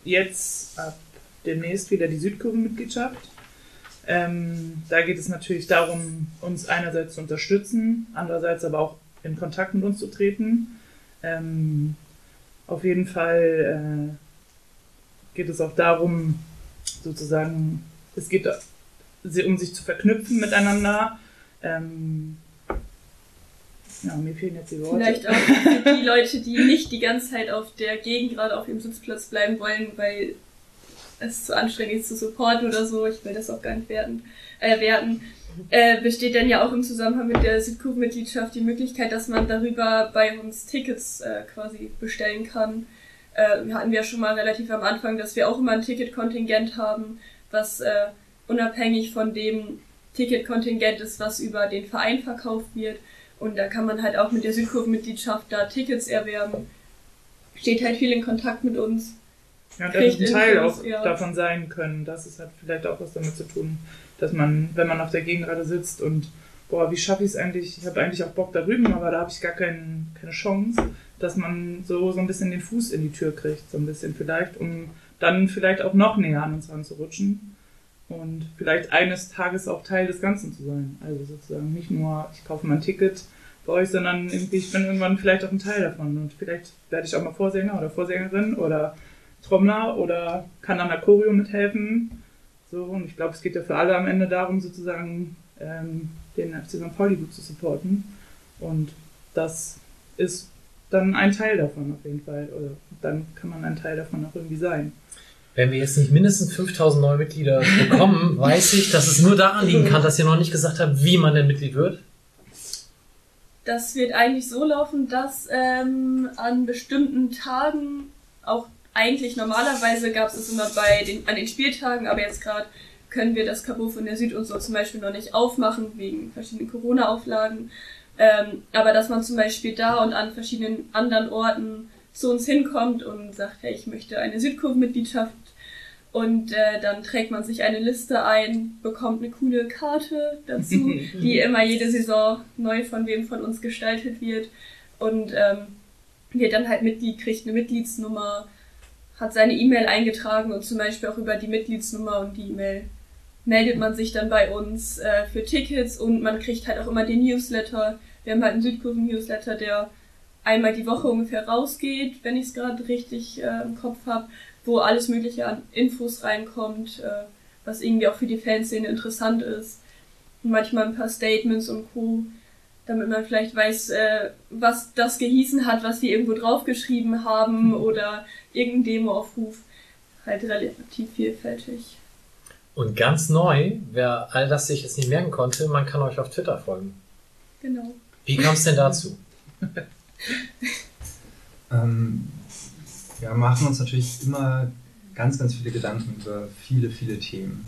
jetzt ab demnächst wieder die Südkurvenmitgliedschaft. Ähm, da geht es natürlich darum, uns einerseits zu unterstützen, andererseits aber auch in Kontakt mit uns zu treten. Ähm, auf jeden Fall äh, geht es auch darum, sozusagen, es geht um sich zu verknüpfen miteinander. Ähm, ja, mir fehlen jetzt die Worte. Vielleicht auch für die Leute, die nicht die ganze Zeit auf der Gegend, gerade auf dem Sitzplatz bleiben wollen, weil es zu anstrengend ist zu supporten oder so. Ich will das auch gar nicht werten. Äh, werten äh, besteht dann ja auch im Zusammenhang mit der Südkurve-Mitgliedschaft die Möglichkeit, dass man darüber bei uns Tickets äh, quasi bestellen kann. Äh, wir hatten ja schon mal relativ am Anfang, dass wir auch immer ein Ticketkontingent haben, was äh, unabhängig von dem Ticketkontingent ist, was über den Verein verkauft wird. Und da kann man halt auch mit der Südkurve-Mitgliedschaft da Tickets erwerben. Steht halt viel in Kontakt mit uns. Ja, und ein Teil auch ja. davon sein können. Das ist halt vielleicht auch was damit zu tun, dass man, wenn man auf der Gegengrade sitzt und boah, wie schaffe ich es eigentlich? Ich habe eigentlich auch Bock da drüben, aber da habe ich gar kein, keine Chance, dass man so, so ein bisschen den Fuß in die Tür kriegt, so ein bisschen vielleicht, um dann vielleicht auch noch näher an uns ranzurutschen und vielleicht eines Tages auch Teil des Ganzen zu sein. Also sozusagen nicht nur, ich kaufe mein Ticket bei euch, sondern irgendwie, ich bin irgendwann vielleicht auch ein Teil davon und vielleicht werde ich auch mal Vorsänger oder Vorsängerin oder Trommler oder kann an der Choreo mithelfen so, und ich glaube, es geht ja für alle am Ende darum, sozusagen ähm, den FC St. Pauli gut zu supporten. Und das ist dann ein Teil davon auf jeden Fall. Oder dann kann man ein Teil davon auch irgendwie sein. Wenn wir jetzt nicht mindestens 5000 neue Mitglieder bekommen, weiß ich, dass es nur daran liegen kann, dass ihr noch nicht gesagt habt, wie man denn Mitglied wird. Das wird eigentlich so laufen, dass ähm, an bestimmten Tagen auch eigentlich normalerweise gab es es immer bei den, an den Spieltagen, aber jetzt gerade können wir das Cabo von der Süd und so zum Beispiel noch nicht aufmachen, wegen verschiedenen Corona-Auflagen. Ähm, aber dass man zum Beispiel da und an verschiedenen anderen Orten zu uns hinkommt und sagt, hey, ich möchte eine Südkurvenmitgliedschaft und äh, dann trägt man sich eine Liste ein, bekommt eine coole Karte dazu, die immer jede Saison neu von wem von uns gestaltet wird und ähm, wird dann halt Mitglied, kriegt eine Mitgliedsnummer, hat seine E-Mail eingetragen und zum Beispiel auch über die Mitgliedsnummer und die E-Mail meldet man sich dann bei uns äh, für Tickets und man kriegt halt auch immer den Newsletter. Wir haben halt einen Südkurven-Newsletter, der einmal die Woche ungefähr rausgeht, wenn ich es gerade richtig äh, im Kopf habe, wo alles mögliche an Infos reinkommt, äh, was irgendwie auch für die Fanszene interessant ist. Und manchmal ein paar Statements und Co damit man vielleicht weiß, äh, was das gehießen hat, was die irgendwo draufgeschrieben haben mhm. oder irgendein Demo-Aufruf. Halt relativ vielfältig. Und ganz neu, wer all das sich jetzt nicht merken konnte, man kann euch auf Twitter folgen. Genau. Wie kam es denn dazu? ähm, wir machen uns natürlich immer ganz, ganz viele Gedanken über viele, viele Themen.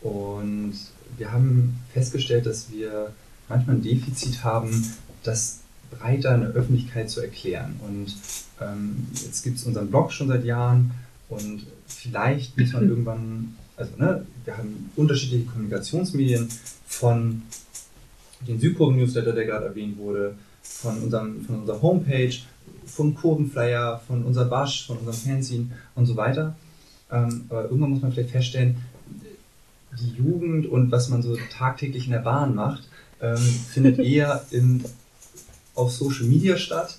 Und wir haben festgestellt, dass wir manchmal ein Defizit haben, das breiter in der Öffentlichkeit zu erklären. Und ähm, jetzt gibt es unseren Blog schon seit Jahren und vielleicht muss man irgendwann, also ne, wir haben unterschiedliche Kommunikationsmedien von den Südkurven-Newsletter, der gerade erwähnt wurde, von, unserem, von unserer Homepage, vom Kurvenflyer, von unserer Basch, von unserem Fanzine und so weiter. Ähm, aber irgendwann muss man vielleicht feststellen, die Jugend und was man so tagtäglich in der Bahn macht, ähm, findet eher in, auf Social Media statt.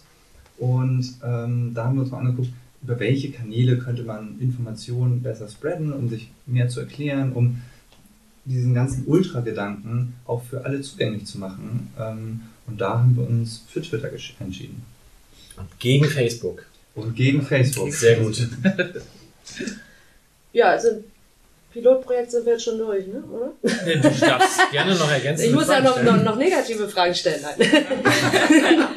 Und ähm, da haben wir uns mal angeguckt, über welche Kanäle könnte man Informationen besser spreaden, um sich mehr zu erklären, um diesen ganzen Ultra-Gedanken auch für alle zugänglich zu machen. Ähm, und da haben wir uns für Twitter entschieden. Und gegen Facebook. Und gegen Facebook. Sehr gut. Ja, also Pilotprojekt sind wir jetzt schon durch, ne? oder? Du darfst gerne noch ergänzen. Ich muss ja noch, noch, noch negative Fragen stellen. Nein.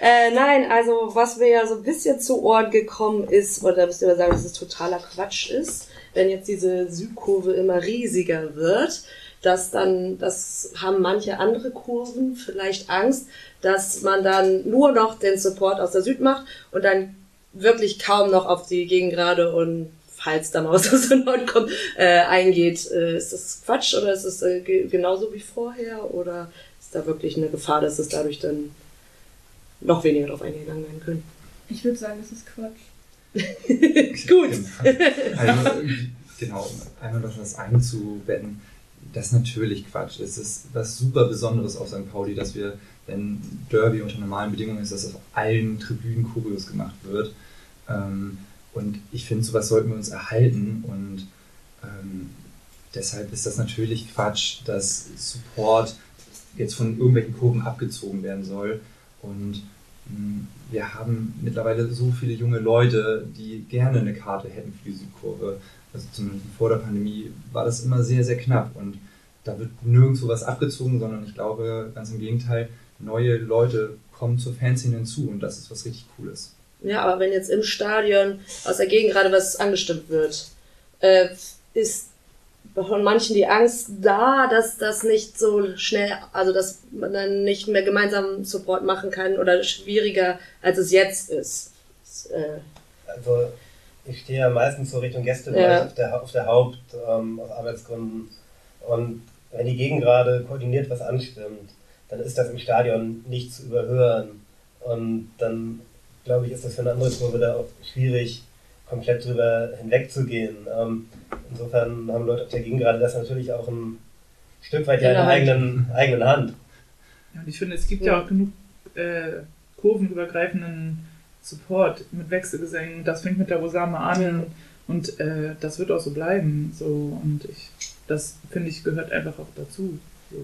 äh, nein, also was mir ja so ein bisschen zu Ohren gekommen ist, oder da müsst ihr mal sagen, dass es totaler Quatsch ist, wenn jetzt diese Südkurve immer riesiger wird, dass dann, das haben manche andere Kurven vielleicht Angst, dass man dann nur noch den Support aus der Süd macht und dann wirklich kaum noch auf die Gegengrade und falls da mal was aus der Nord kommt, äh, eingeht. Äh, ist das Quatsch oder ist es äh, ge genauso wie vorher oder ist da wirklich eine Gefahr, dass es dadurch dann noch weniger drauf eingegangen werden können? Ich würde sagen, es ist Quatsch. Gut. Also, genau, um einmal noch das einzubetten, das ist natürlich Quatsch. Es ist was super Besonderes auf St. Pauli, dass wir, wenn Derby unter normalen Bedingungen ist, dass auf allen Tribünen Kurios gemacht wird. Ähm, und ich finde, sowas sollten wir uns erhalten und ähm, deshalb ist das natürlich Quatsch, dass Support jetzt von irgendwelchen Kurven abgezogen werden soll. Und mh, hm, wir haben mittlerweile so viele junge Leute, die gerne eine Karte hätten für die Südkurve. Also zumindest vor der Pandemie war das immer sehr, sehr knapp und da wird nirgendwo was abgezogen, sondern ich glaube ganz im Gegenteil, neue Leute kommen zur Fanszene hinzu und das ist was richtig Cooles. Ja, aber wenn jetzt im Stadion aus der Gegend gerade was angestimmt wird, äh, ist von manchen die Angst da, dass das nicht so schnell, also dass man dann nicht mehr gemeinsam Support machen kann oder schwieriger, als es jetzt ist. Das, äh, also ich stehe ja meistens so Richtung Gäste Ja. auf, der, auf der Haupt ähm, aus Arbeitsgründen und wenn die Gegend gerade koordiniert was anstimmt, dann ist das im Stadion nicht zu überhören und dann glaube ich, ist das für eine andere Kurve da auch schwierig, komplett drüber hinwegzugehen. Ähm, insofern haben Leute auf der Gegend gerade das natürlich auch ein Stück weit ja in der Hand. eigenen, eigenen Hand. Ja, und ich finde, es gibt Ja. ja, auch genug äh, kurvenübergreifenden Support mit Wechselgesängen. Das fängt mit der Rosame an Ja. und äh, das wird auch so bleiben. So und ich, das finde ich gehört einfach auch dazu. So.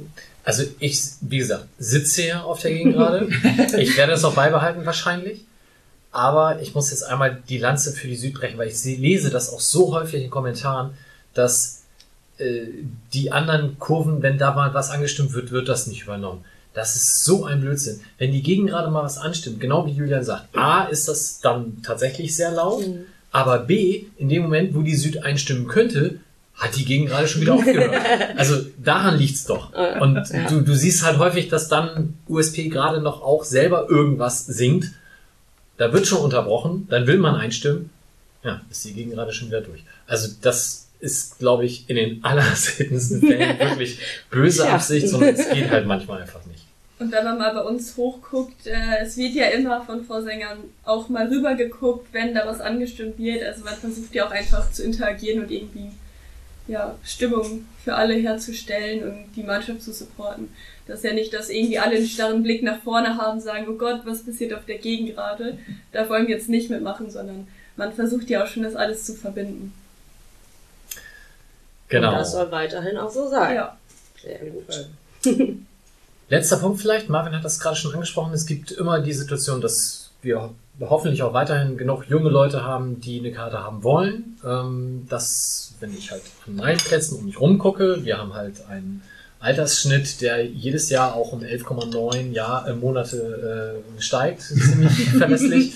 Also ich, wie gesagt, sitze ja auf der Gegend gerade. Ich werde es auch beibehalten wahrscheinlich. Aber ich muss jetzt einmal die Lanze für die Süd brechen, weil ich se- lese das auch so häufig in Kommentaren, dass äh, die anderen Kurven, wenn da mal was angestimmt wird, wird das nicht übernommen. Das ist so ein Blödsinn. Wenn die Gegend gerade mal was anstimmt, genau wie Julian sagt, A, ist das dann tatsächlich sehr laut, Mhm. aber B, in dem Moment, wo die Süd einstimmen könnte, hat die Gegend gerade schon wieder aufgehört. Also daran liegt's doch. Und Ja. du, du siehst halt häufig, dass dann USP gerade noch auch selber irgendwas singt. Da wird schon unterbrochen, dann will man einstimmen. Ja, ist die Gegend gerade schon wieder durch. Also das ist, glaube ich, in den allerseltensten Fällen wirklich böse Ja. Absicht, sondern es geht halt manchmal einfach nicht. Und wenn man mal bei uns hochguckt, äh, es wird ja immer von Vorsängern auch mal rübergeguckt, wenn da was angestimmt wird. Also man versucht ja auch einfach zu interagieren und irgendwie ja, Stimmung für alle herzustellen und die Mannschaft zu supporten. Das ist ja nicht, dass irgendwie alle einen starren Blick nach vorne haben, sagen, oh Gott, was passiert auf der Gegend gerade? Da wollen wir jetzt nicht mitmachen, sondern man versucht ja auch schon, das alles zu verbinden. Genau. Und das soll weiterhin auch so sein. Ja. Sehr gut. Letzter Punkt vielleicht, Marvin hat das gerade schon angesprochen, es gibt immer die Situation, dass wir hoffentlich auch weiterhin genug junge Leute haben, die eine Karte haben wollen. Ähm, das, wenn ich halt an meinen Plätzen um mich rumgucke, wir haben halt einen Altersschnitt, der jedes Jahr auch um 11,9 Jahr, äh, Monate äh, steigt, ziemlich verlässlich.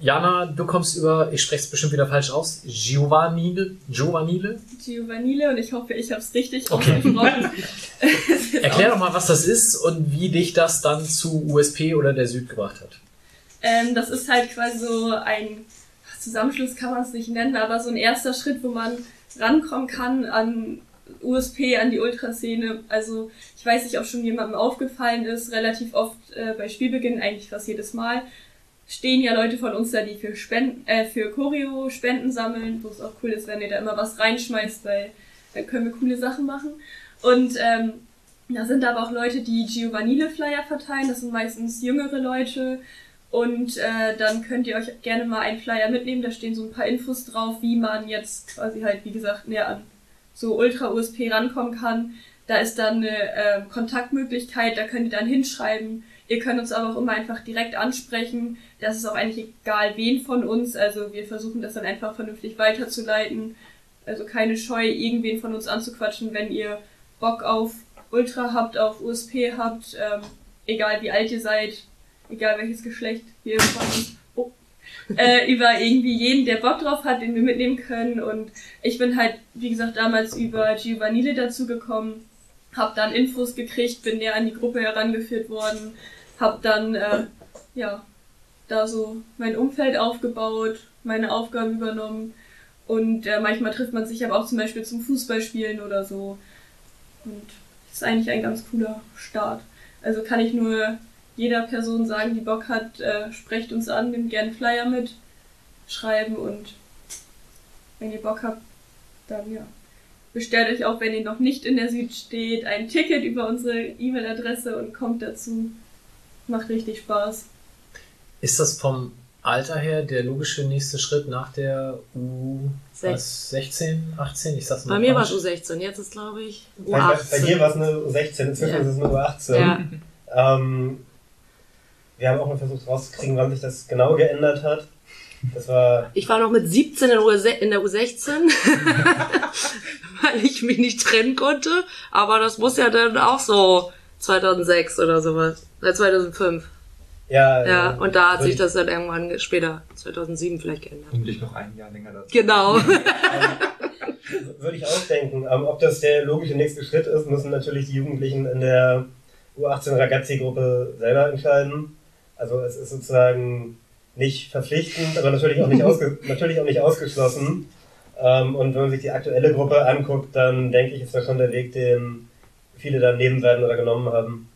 Jana, du kommst über, ich spreche es bestimmt wieder falsch aus, Giovanile, Giovanile. Giovanile und ich hoffe, ich habe es richtig Okay. ausgesprochen. Erklär doch mal, was das ist und wie dich das dann zu USP oder der Süd gebracht hat. Ähm, das ist halt quasi so ein Zusammenschluss kann man es nicht nennen, aber so ein erster Schritt, wo man rankommen kann an USP, an die Ultraszene. Also ich weiß nicht, ob schon jemandem aufgefallen ist, relativ oft äh, bei Spielbeginn, eigentlich fast jedes Mal, stehen ja Leute von uns da, die für Spenden, äh, für Choreo Spenden sammeln, wo es auch cool ist, wenn ihr da immer was reinschmeißt, weil dann können wir coole Sachen machen. Und ähm, da sind aber auch Leute, die Giovanile Flyer verteilen, das sind meistens jüngere Leute, und äh, dann könnt ihr euch gerne mal einen Flyer mitnehmen. Da stehen so ein paar Infos drauf, wie man jetzt quasi halt, wie gesagt, näher an so Ultra-USP rankommen kann. Da ist dann eine äh, Kontaktmöglichkeit, da könnt ihr dann hinschreiben. Ihr könnt uns aber auch immer einfach direkt ansprechen. Das ist auch eigentlich egal, wen von uns. Also wir versuchen das dann einfach vernünftig weiterzuleiten. Also keine Scheu, irgendwen von uns anzuquatschen, wenn ihr Bock auf Ultra habt, auf USP habt, ähm, egal wie alt ihr seid, egal welches Geschlecht, wir freuen uns äh, über irgendwie jeden, der Bock drauf hat, den wir mitnehmen können. Und ich bin halt, wie gesagt, damals über Giovanile dazu gekommen, hab dann Infos gekriegt, bin näher an die Gruppe herangeführt worden, hab dann, äh, ja, da so mein Umfeld aufgebaut, meine Aufgaben übernommen. Und äh, manchmal trifft man sich aber auch zum Beispiel zum Fußballspielen oder so. Und das ist eigentlich ein ganz cooler Start. Also kann ich nur jeder Person sagen, die Bock hat, äh, sprecht uns an, nehmt gerne Flyer mit, schreiben und wenn ihr Bock habt, dann ja. Bestellt euch auch, wenn ihr noch nicht in der Süd steht, ein Ticket über unsere E-Mail-Adresse und kommt dazu. Macht richtig Spaß. Ist das vom Alter her der logische nächste Schritt nach der U was, 16, 18? Ich sag's mal Bei mir war es falsch. U16, jetzt ist glaube ich Bei, bei, bei dir U18. war es eine U16, inzwischen Ja. ist es eine U18. Ja. Ähm, wir haben auch mal versucht rauszukriegen, wann sich das genau geändert hat. Das war, Ich war noch mit 17 in der, U in der U16, weil ich mich nicht trennen konnte. Aber das muss ja dann auch so 2006 oder sowas. Äh, 2005. ja, Ja, und da hat sich das dann irgendwann später, 2007 vielleicht geändert. Um dich noch ein Jahr länger dazu. Genau. Würde ich auch denken. Ähm, ob das der logische nächste Schritt ist, müssen natürlich die Jugendlichen in der U18 Ragazzi-Gruppe selber entscheiden. Also es ist sozusagen nicht verpflichtend, aber natürlich auch nicht, ausge natürlich auch nicht ausgeschlossen. Ähm, und wenn man sich die aktuelle Gruppe anguckt, dann denke ich, ist das schon der Weg, den viele dann nehmen werden oder genommen haben.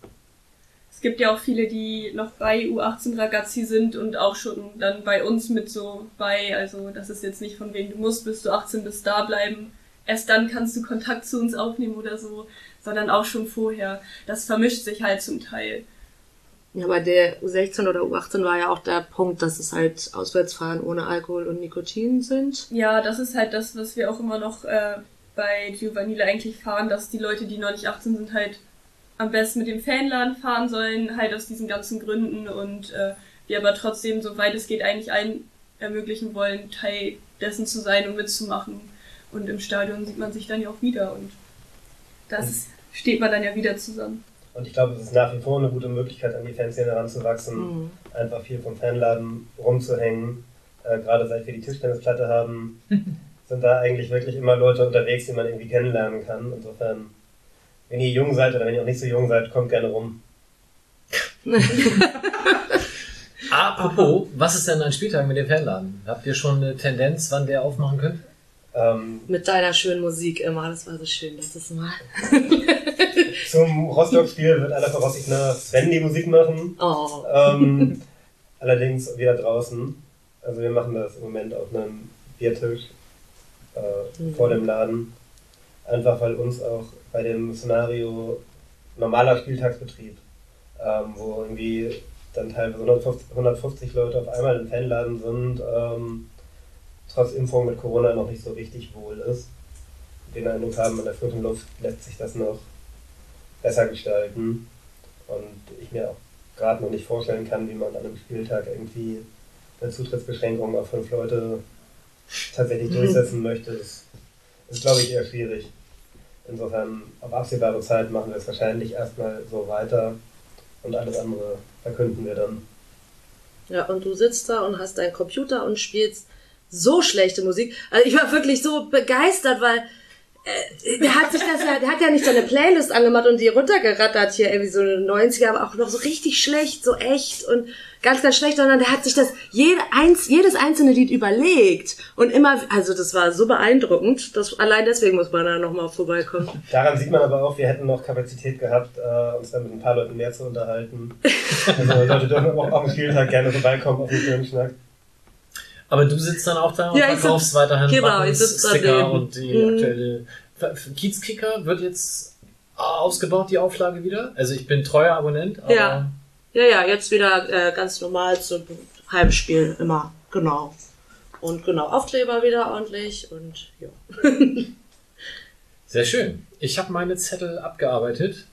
Es gibt ja auch viele, die noch bei U18 Ragazzi sind und auch schon dann bei uns mit so bei. Also das ist jetzt nicht von wegen, du musst bis du 18 bist da bleiben. Erst dann kannst du Kontakt zu uns aufnehmen oder so, sondern auch schon vorher. Das vermischt sich halt zum Teil. Ja, bei der U16 oder U18 war ja auch der Punkt, dass es halt Auswärtsfahren ohne Alkohol und Nikotin sind. Ja, das ist halt das, was wir auch immer noch äh, bei Giovanile eigentlich fahren, dass die Leute, die noch nicht 18 sind, halt am besten mit dem Fanladen fahren sollen, halt aus diesen ganzen Gründen und äh, wir aber trotzdem, soweit es geht, eigentlich allen ermöglichen wollen, Teil dessen zu sein und mitzumachen. Und im Stadion sieht man sich dann ja auch wieder und das steht man dann ja wieder zusammen. Und ich glaube, es ist nach wie vor eine gute Möglichkeit, an die Fanszene heranzuwachsen. Mhm. einfach viel vom Fanladen rumzuhängen. Äh, Gerade seit wir die Tischtennisplatte haben, sind da eigentlich wirklich immer Leute unterwegs, die man irgendwie kennenlernen kann. Insofern, wenn ihr jung seid oder wenn ihr auch nicht so jung seid, kommt gerne rum. Apropos, was ist denn ein Spieltag mit dem Fanladen? Habt ihr schon eine Tendenz, wann der aufmachen könnte? Ähm, Mit deiner schönen Musik immer, das war so schön letztes Mal. zum Rostock-Spiel wird aller Voraussicht nach Sven die Musik machen. Oh. Ähm, allerdings wieder draußen. Also wir machen das im Moment auf einem Biertisch äh, Mhm. vor dem Laden. Einfach weil uns auch bei dem Szenario normaler Spieltagsbetrieb, ähm, wo irgendwie dann teilweise 150, 150 Leute auf einmal im Fanladen sind, ähm, trotz Impfung mit Corona noch nicht so richtig wohl ist. Den Eindruck haben, in der frischen Luft lässt sich das noch besser gestalten. Und ich mir auch gerade noch nicht vorstellen kann, wie man an einem Spieltag irgendwie eine Zutrittsbeschränkung auf fünf Leute tatsächlich durchsetzen möchte. Das ist, glaube ich, eher schwierig. Insofern, auf absehbare Zeit machen wir es wahrscheinlich erstmal so weiter und alles andere verkünden wir dann. Ja, und du sitzt da und hast deinen Computer und spielst so schlechte Musik. Also ich war wirklich so begeistert, weil der hat sich das ja, der hat ja nicht seine Playlist angemacht und die runtergerattert hier irgendwie so eine 90er, aber auch noch so richtig schlecht, so echt und ganz, ganz schlecht, sondern der hat sich das jede, eins, jedes einzelne Lied überlegt und immer, also das war so beeindruckend, dass allein deswegen muss man da nochmal vorbeikommen. Daran sieht man aber auch, wir hätten noch Kapazität gehabt, äh, uns dann mit ein paar Leuten mehr zu unterhalten. Also Leute dürfen auch am Spieltag gerne vorbeikommen auf den Filmschnack. Aber du sitzt dann auch da und Ja, verkaufst sitz- weiterhin genau, ich sitz Sticker und die Mhm. aktuelle Kiezkicker wird jetzt ausgebaut, die Auflage wieder. Also ich bin treuer Abonnent, aber Ja. Ja, ja, jetzt wieder äh, ganz normal zum Heimspiel immer, genau. Und genau, Aufkleber wieder ordentlich und ja. sehr schön. Ich habe meine Zettel abgearbeitet.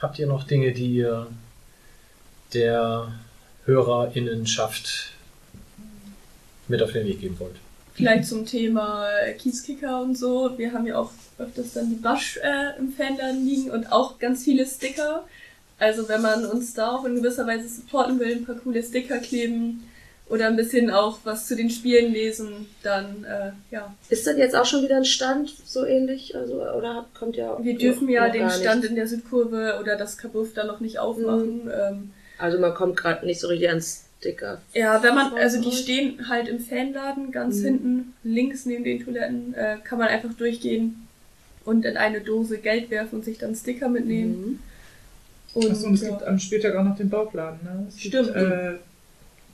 Habt ihr noch Dinge, die ihr der HörerInnenschaft mit auf den Weg geben wollt? Vielleicht zum Thema Kiezkicker und so. Wir haben ja auch öfters dann die Basch äh, im Fanladen liegen und auch ganz viele Sticker. Also wenn man uns da auch in gewisser Weise supporten will, ein paar coole Sticker kleben oder ein bisschen auch was zu den Spielen lesen, dann äh, ja. Ist denn jetzt auch schon wieder ein Stand so ähnlich? Also, oder kommt ja. Wir dürfen ja den nicht? Stand in der Südkurve oder das Kabuff da noch nicht aufmachen. Ähm, Also man kommt gerade nicht so richtig ans Sticker. Ja, wenn man, also die stehen halt im Fanladen ganz Mhm. hinten, links neben den Toiletten, äh, kann man einfach durchgehen und in eine Dose Geld werfen und sich dann Sticker mitnehmen. Mhm. Und, Achso, und es ja. gibt am Spieltag auch noch den Bauchladen. Ne? Es Stimmt. Gibt, äh,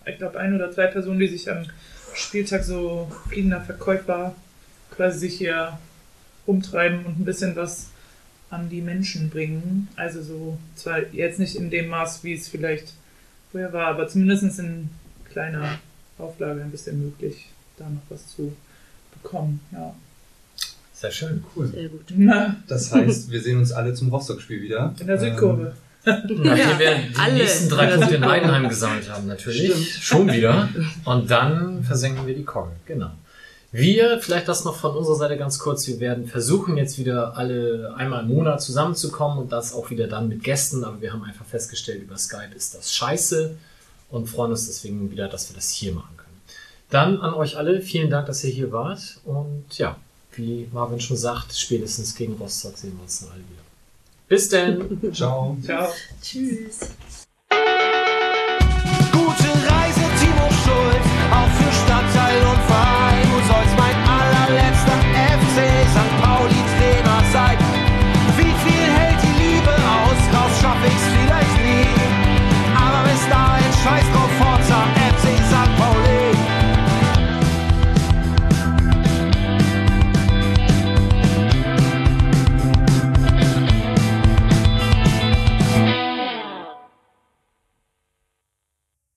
ich glaube, ein oder zwei Personen, die sich am Spieltag so fliegender Verkäufer quasi sich hier rumtreiben und ein bisschen was an die Menschen bringen. Also so, zwar jetzt nicht in dem Maß, wie es vielleicht vorher war, aber zumindest in kleiner Auflage ein bisschen möglich, da noch was zu bekommen. Ja. Sehr schön. Cool. Sehr gut. Na, Das heißt, wir sehen uns alle zum Rostock-Spiel wieder. in der Südkurve. Nachdem Ja, wir die alle. nächsten drei Punkte in. Heidenheim gesammelt haben, natürlich. Schon wieder. Und dann versenken wir die Kogge. Genau. Wir, vielleicht das noch von unserer Seite ganz kurz, wir werden versuchen jetzt wieder alle einmal im Monat zusammenzukommen und das auch wieder dann mit Gästen, aber wir haben einfach festgestellt, über Skype ist das scheiße und freuen uns deswegen wieder, dass wir das hier machen können. Dann an euch alle, vielen Dank, dass ihr hier wart und ja, wie Marvin schon sagt, spätestens gegen Rostock sehen wir uns dann alle wieder. Bis denn! Ciao. Ciao. Tschüss.